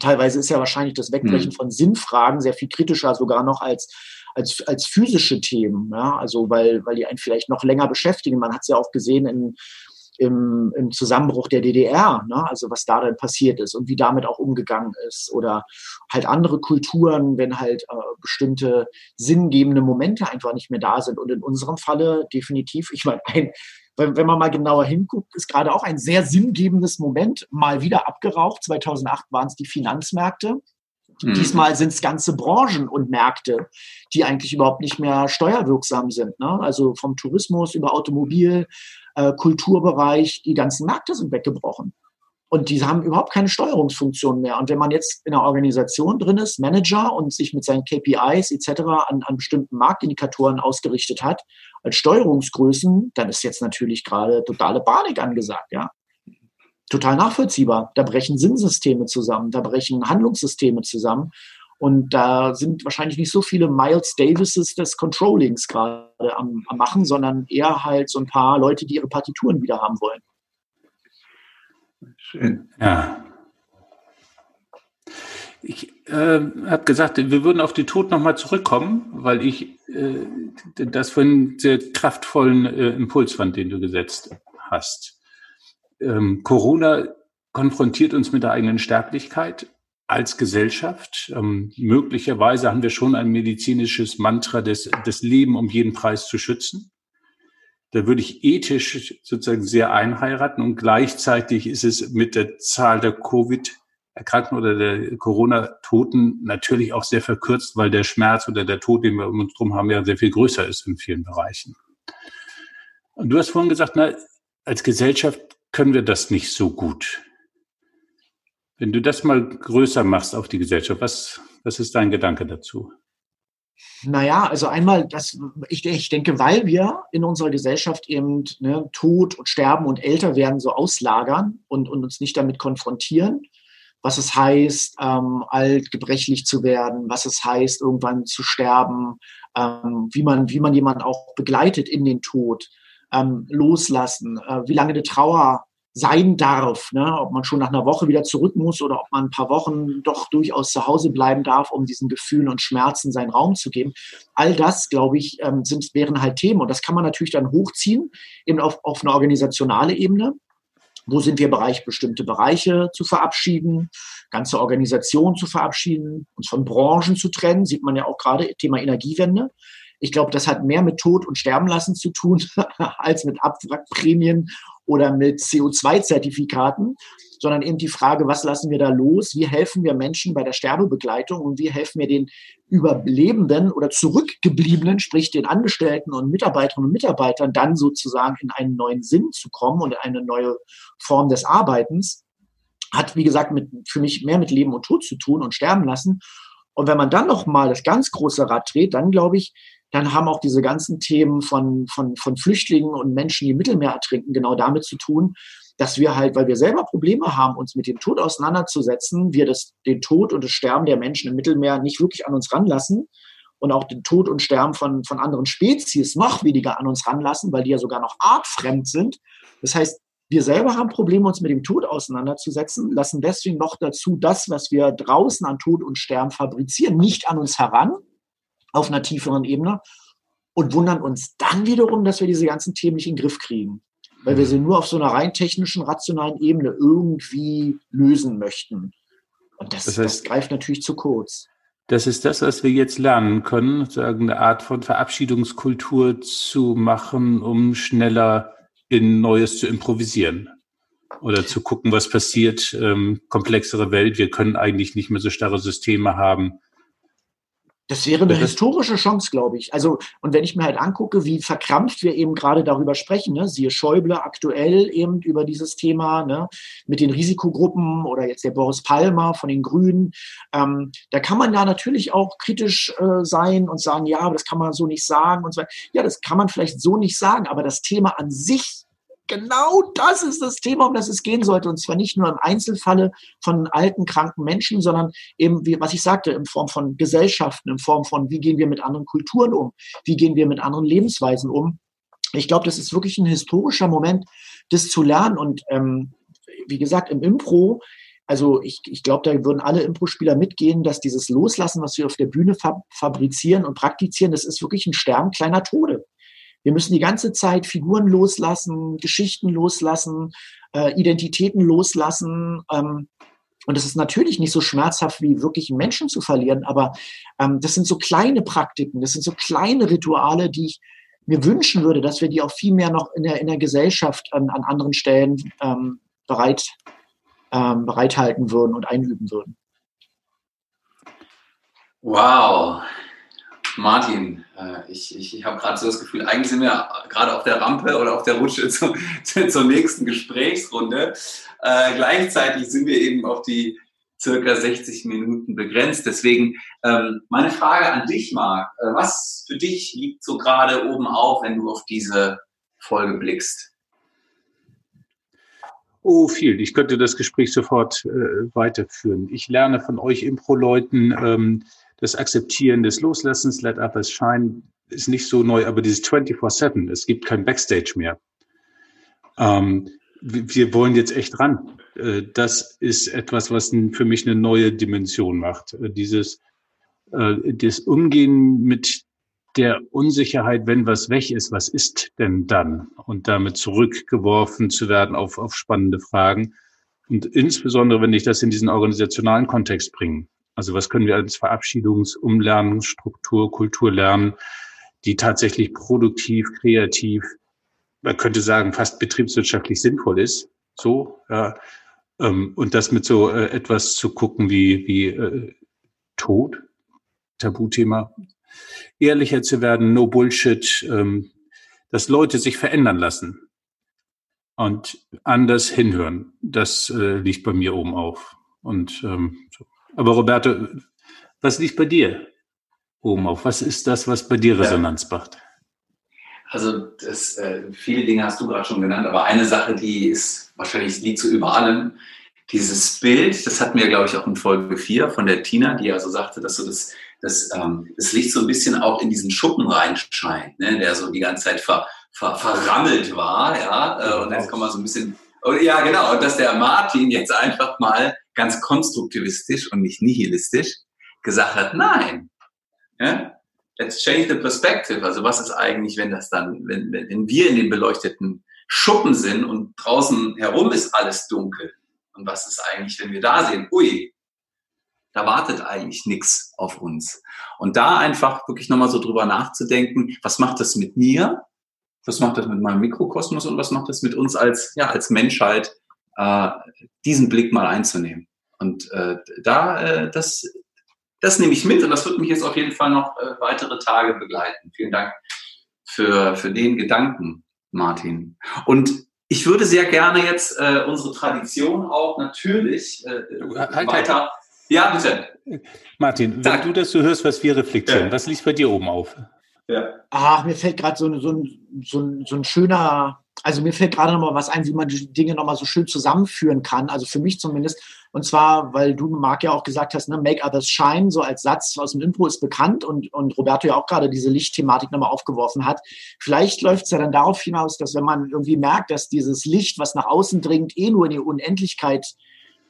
Speaker 3: Teilweise ist ja wahrscheinlich das Wegbrechen mhm. von Sinnfragen sehr viel kritischer sogar noch als als, als physische Themen, ja, also weil, weil die einen vielleicht noch länger beschäftigen. Man hat es ja auch gesehen in, im, im Zusammenbruch der DDR, ne? also was da dann passiert ist und wie damit auch umgegangen ist. Oder halt andere Kulturen, wenn halt äh, bestimmte sinngebende Momente einfach nicht mehr da sind. Und in unserem Falle definitiv, ich meine, ein, wenn, wenn man mal genauer hinguckt, ist gerade auch ein sehr sinngebendes Moment mal wieder abgeraucht. 2008 waren es die Finanzmärkte. Mhm. Diesmal sind es ganze Branchen und Märkte, die eigentlich überhaupt nicht mehr steuerwirksam sind. Ne? Also vom Tourismus über Automobil, äh, Kulturbereich, die ganzen Märkte sind weggebrochen. Und die haben überhaupt keine Steuerungsfunktion mehr. Und wenn man jetzt in einer Organisation drin ist, Manager und sich mit seinen KPIs etc. an, an bestimmten Marktindikatoren ausgerichtet hat, als Steuerungsgrößen, dann ist jetzt natürlich gerade totale Panik angesagt, ja. Total nachvollziehbar. Da brechen Sinnsysteme zusammen, da brechen Handlungssysteme zusammen. Und da sind wahrscheinlich nicht so viele Miles Davises des Controllings gerade am, am Machen, sondern eher halt so ein paar Leute, die ihre Partituren wieder haben wollen.
Speaker 1: Schön. Ja. Ich äh, habe gesagt, wir würden auf die Tod nochmal zurückkommen, weil ich äh, das für einen sehr kraftvollen äh, Impuls fand, den du gesetzt hast. Ähm, Corona konfrontiert uns mit der eigenen Sterblichkeit als Gesellschaft. Ähm, möglicherweise haben wir schon ein medizinisches Mantra, des, des Leben um jeden Preis zu schützen. Da würde ich ethisch sozusagen sehr einheiraten und gleichzeitig ist es mit der Zahl der Covid-Erkrankten oder der Corona-Toten natürlich auch sehr verkürzt, weil der Schmerz oder der Tod, den wir um uns drum haben, ja sehr viel größer ist in vielen Bereichen. Und du hast vorhin gesagt, na, als Gesellschaft können wir das nicht so gut. Wenn du das mal größer machst auf die Gesellschaft, was, was ist dein Gedanke dazu?
Speaker 3: Naja, also einmal, das, ich, ich denke, weil wir in unserer Gesellschaft eben ne, Tod und Sterben und älter werden so auslagern und, und uns nicht damit konfrontieren, was es heißt, ähm, alt, gebrechlich zu werden, was es heißt, irgendwann zu sterben, ähm, wie, man, wie man jemanden auch begleitet in den Tod, ähm, loslassen, äh, wie lange eine Trauer sein darf, ne? ob man schon nach einer Woche wieder zurück muss oder ob man ein paar Wochen doch durchaus zu Hause bleiben darf, um diesen Gefühlen und Schmerzen seinen Raum zu geben. All das, glaube ich, ähm, sind, wären halt Themen und das kann man natürlich dann hochziehen, eben auf, auf eine organisationale Ebene. Wo sind wir bereit, bestimmte Bereiche zu verabschieden, ganze Organisationen zu verabschieden, uns von Branchen zu trennen, sieht man ja auch gerade, Thema Energiewende. Ich glaube, das hat mehr mit Tod und Sterben lassen zu tun, als mit Abwrackprämien oder mit CO2-Zertifikaten, sondern eben die Frage, was lassen wir da los? Wie helfen wir Menschen bei der Sterbebegleitung und wie helfen wir den Überlebenden oder Zurückgebliebenen, sprich den Angestellten und Mitarbeiterinnen und Mitarbeitern, dann sozusagen in einen neuen Sinn zu kommen und in eine neue Form des Arbeitens? Hat, wie gesagt, mit, für mich mehr mit Leben und Tod zu tun und sterben lassen. Und wenn man dann noch mal das ganz große Rad dreht, dann glaube ich, dann haben auch diese ganzen Themen von, von, von Flüchtlingen und Menschen, die im Mittelmeer ertrinken, genau damit zu tun, dass wir halt, weil wir selber Probleme haben, uns mit dem Tod auseinanderzusetzen, wir das, den Tod und das Sterben der Menschen im Mittelmeer nicht wirklich an uns ranlassen und auch den Tod und Sterben von, von anderen Spezies noch weniger an uns ranlassen, weil die ja sogar noch artfremd sind. Das heißt, wir selber haben Probleme, uns mit dem Tod auseinanderzusetzen, lassen deswegen noch dazu das, was wir draußen an Tod und Sterben fabrizieren, nicht an uns heran, auf einer tieferen Ebene und wundern uns dann wiederum, dass wir diese ganzen Themen nicht in den Griff kriegen. weil wir sie nur auf so einer rein technischen, rationalen Ebene irgendwie lösen möchten. Und das, das, heißt, das greift natürlich zu kurz.
Speaker 1: Das ist das, was wir jetzt lernen können, sozusagen eine Art von Verabschiedungskultur zu machen, um schneller in Neues zu improvisieren oder zu gucken, was passiert. Ähm, komplexere Welt, wir können eigentlich nicht mehr so starre Systeme haben.
Speaker 3: Das wäre eine historische Chance, glaube ich. Also, und wenn ich mir halt angucke, wie verkrampft wir eben gerade darüber sprechen, ne? siehe Schäuble aktuell eben über dieses Thema, ne? mit den Risikogruppen oder jetzt der Boris Palmer von den Grünen, ähm, da kann man da natürlich auch kritisch äh, sein und sagen, ja, aber das kann man so nicht sagen und so weiter. Ja, das kann man vielleicht so nicht sagen, aber das Thema an sich genau das ist das Thema, um das es gehen sollte. Und zwar nicht nur im Einzelfalle von alten, kranken Menschen, sondern eben, wie, was ich sagte, in Form von Gesellschaften, in Form von, wie gehen wir mit anderen Kulturen um? Wie gehen wir mit anderen Lebensweisen um? Ich glaube, das ist wirklich ein historischer Moment, das zu lernen. Und ähm, wie gesagt, im Impro, also ich, ich glaube, da würden alle Impro-Spieler mitgehen, dass dieses Loslassen, was wir auf der Bühne fab fabrizieren und praktizieren, das ist wirklich ein Sterben kleiner Tode. Wir müssen die ganze Zeit Figuren loslassen, Geschichten loslassen, äh, Identitäten loslassen. Ähm, und das ist natürlich nicht so schmerzhaft wie wirklich Menschen zu verlieren, aber ähm, das sind so kleine Praktiken, das sind so kleine Rituale, die ich mir wünschen würde, dass wir die auch viel mehr noch in der, in der Gesellschaft an, an anderen Stellen ähm, bereit, ähm, bereithalten würden und einüben würden.
Speaker 2: Wow, Martin, äh, ich, ich, ich habe gerade so das Gefühl, eigentlich sind wir gerade auf der Rampe oder auf der Rutsche zu, zur nächsten Gesprächsrunde. Äh, gleichzeitig sind wir eben auf die circa 60 Minuten begrenzt. Deswegen ähm, meine Frage an dich, Marc. Äh, was für dich liegt so gerade oben auf, wenn du auf diese Folge blickst?
Speaker 1: Oh, viel. Ich könnte das Gespräch sofort äh, weiterführen. Ich lerne von euch Impro-Leuten, ähm, das Akzeptieren des Loslassens, Let Others Shine, ist nicht so neu, aber dieses 24-7, es gibt kein Backstage mehr. Ähm, wir wollen jetzt echt ran. Äh, das ist etwas, was für mich eine neue Dimension macht. Äh, dieses äh, das Umgehen mit der Unsicherheit, wenn was weg ist, was ist denn dann? Und damit zurückgeworfen zu werden auf, auf spannende Fragen. Und insbesondere, wenn ich das in diesen organisationalen Kontext bringe. Also was können wir als Verabschiedungs-, Umlernungsstruktur, Kultur lernen, die tatsächlich produktiv, kreativ, man könnte sagen, fast betriebswirtschaftlich sinnvoll ist. So, ja. Ähm, und das mit so äh, etwas zu gucken wie, wie äh, Tod, Tabuthema, ehrlicher zu werden, no Bullshit, ähm, dass Leute sich verändern lassen und anders hinhören. Das äh, liegt bei mir oben auf. Und ähm, so. Aber Roberto, was liegt bei dir oben auf? Was ist das, was bei dir Resonanz macht?
Speaker 2: Also das, äh, viele Dinge hast du gerade schon genannt, aber eine Sache, die ist wahrscheinlich liegt so über allem. Dieses Bild, das hatten wir, glaube ich, auch in Folge 4 von der Tina, die also sagte, dass so das, das, ähm, das Licht so ein bisschen auch in diesen Schuppen reinscheint, ne, der so die ganze Zeit ver, ver, verrammelt war, ja, äh, und jetzt kommen wir so ein bisschen, ja, genau, und dass der Martin jetzt einfach mal ganz konstruktivistisch und nicht nihilistisch gesagt hat, nein, ja, let's change the perspective. Also was ist eigentlich, wenn das dann, wenn, wenn wir in den beleuchteten Schuppen sind und draußen herum ist alles dunkel? Und was ist eigentlich, wenn wir da sehen, ui, da wartet eigentlich nichts auf uns. Und da einfach wirklich nochmal so drüber nachzudenken, was macht das mit mir? Was macht das mit meinem Mikrokosmos und was macht das mit uns als, ja, als Menschheit äh, diesen Blick mal einzunehmen. Und äh, da, äh, das, das nehme ich mit und das wird mich jetzt auf jeden Fall noch äh, weitere Tage begleiten. Vielen Dank für, für den Gedanken, Martin. Und ich würde sehr gerne jetzt äh, unsere Tradition auch natürlich äh, halt, halt, weiter. Halt.
Speaker 1: Ja, bitte. Martin, wenn Dank. du das so hörst, was wir reflektieren, ja. was liegt bei dir oben auf?
Speaker 3: Ja. Ach, mir fällt gerade so, so, so, so ein schöner also mir fällt gerade noch mal was ein, wie man die Dinge noch mal so schön zusammenführen kann. Also für mich zumindest. Und zwar, weil du, Marc, ja auch gesagt hast, ne, make others shine, so als Satz aus dem Impro ist bekannt und, und Roberto ja auch gerade diese Lichtthematik nochmal aufgeworfen hat. Vielleicht läuft es ja dann darauf hinaus, dass wenn man irgendwie merkt, dass dieses Licht, was nach außen dringt, eh nur in die Unendlichkeit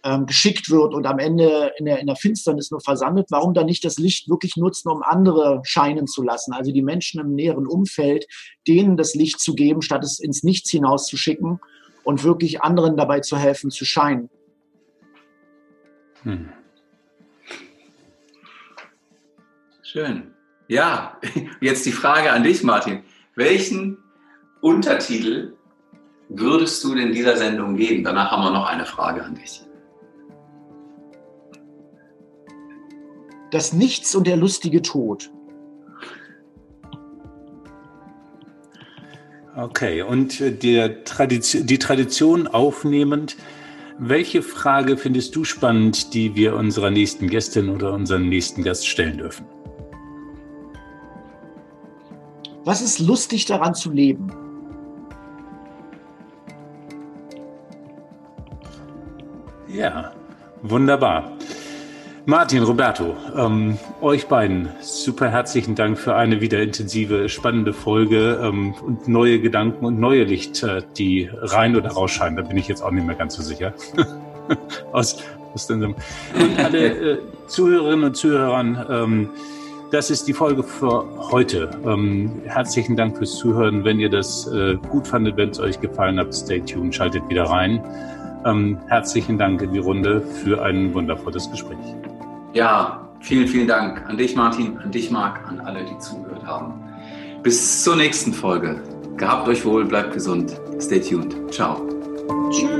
Speaker 3: ähm, geschickt wird und am Ende in der, in der Finsternis nur versandet, warum dann nicht das Licht wirklich nutzen, um andere scheinen zu lassen? Also die Menschen im näheren Umfeld, denen das Licht zu geben, statt es ins Nichts hinauszuschicken und wirklich anderen dabei zu helfen, zu scheinen. Hm.
Speaker 2: Schön. Ja, jetzt die Frage an dich, Martin. Welchen Untertitel würdest du denn dieser Sendung geben? Danach haben wir noch eine Frage an dich.
Speaker 3: Das Nichts und der lustige Tod.
Speaker 1: Okay, und äh, Tradition, die Tradition aufnehmend, welche Frage findest du spannend, die wir unserer nächsten Gästin oder unserem nächsten Gast stellen dürfen?
Speaker 3: Was ist lustig daran zu leben?
Speaker 1: Ja, wunderbar. Martin, Roberto, ähm, euch beiden super herzlichen Dank für eine wieder intensive, spannende Folge ähm, und neue Gedanken und neue Lichter, die rein oder rausscheinen. Da bin ich jetzt auch nicht mehr ganz so sicher. aus, aus und alle äh, Zuhörerinnen und Zuhörern, ähm, das ist die Folge für heute. Ähm, herzlichen Dank fürs Zuhören. Wenn ihr das äh, gut fandet, wenn es euch gefallen hat, stay tuned, schaltet wieder rein. Ähm, herzlichen Dank in die Runde für ein wundervolles Gespräch.
Speaker 2: Ja, vielen, vielen Dank an dich, Martin, an dich, Marc, an alle, die zugehört haben. Bis zur nächsten Folge. Gehabt euch wohl, bleibt gesund. Stay tuned. Ciao.
Speaker 3: Tschüss.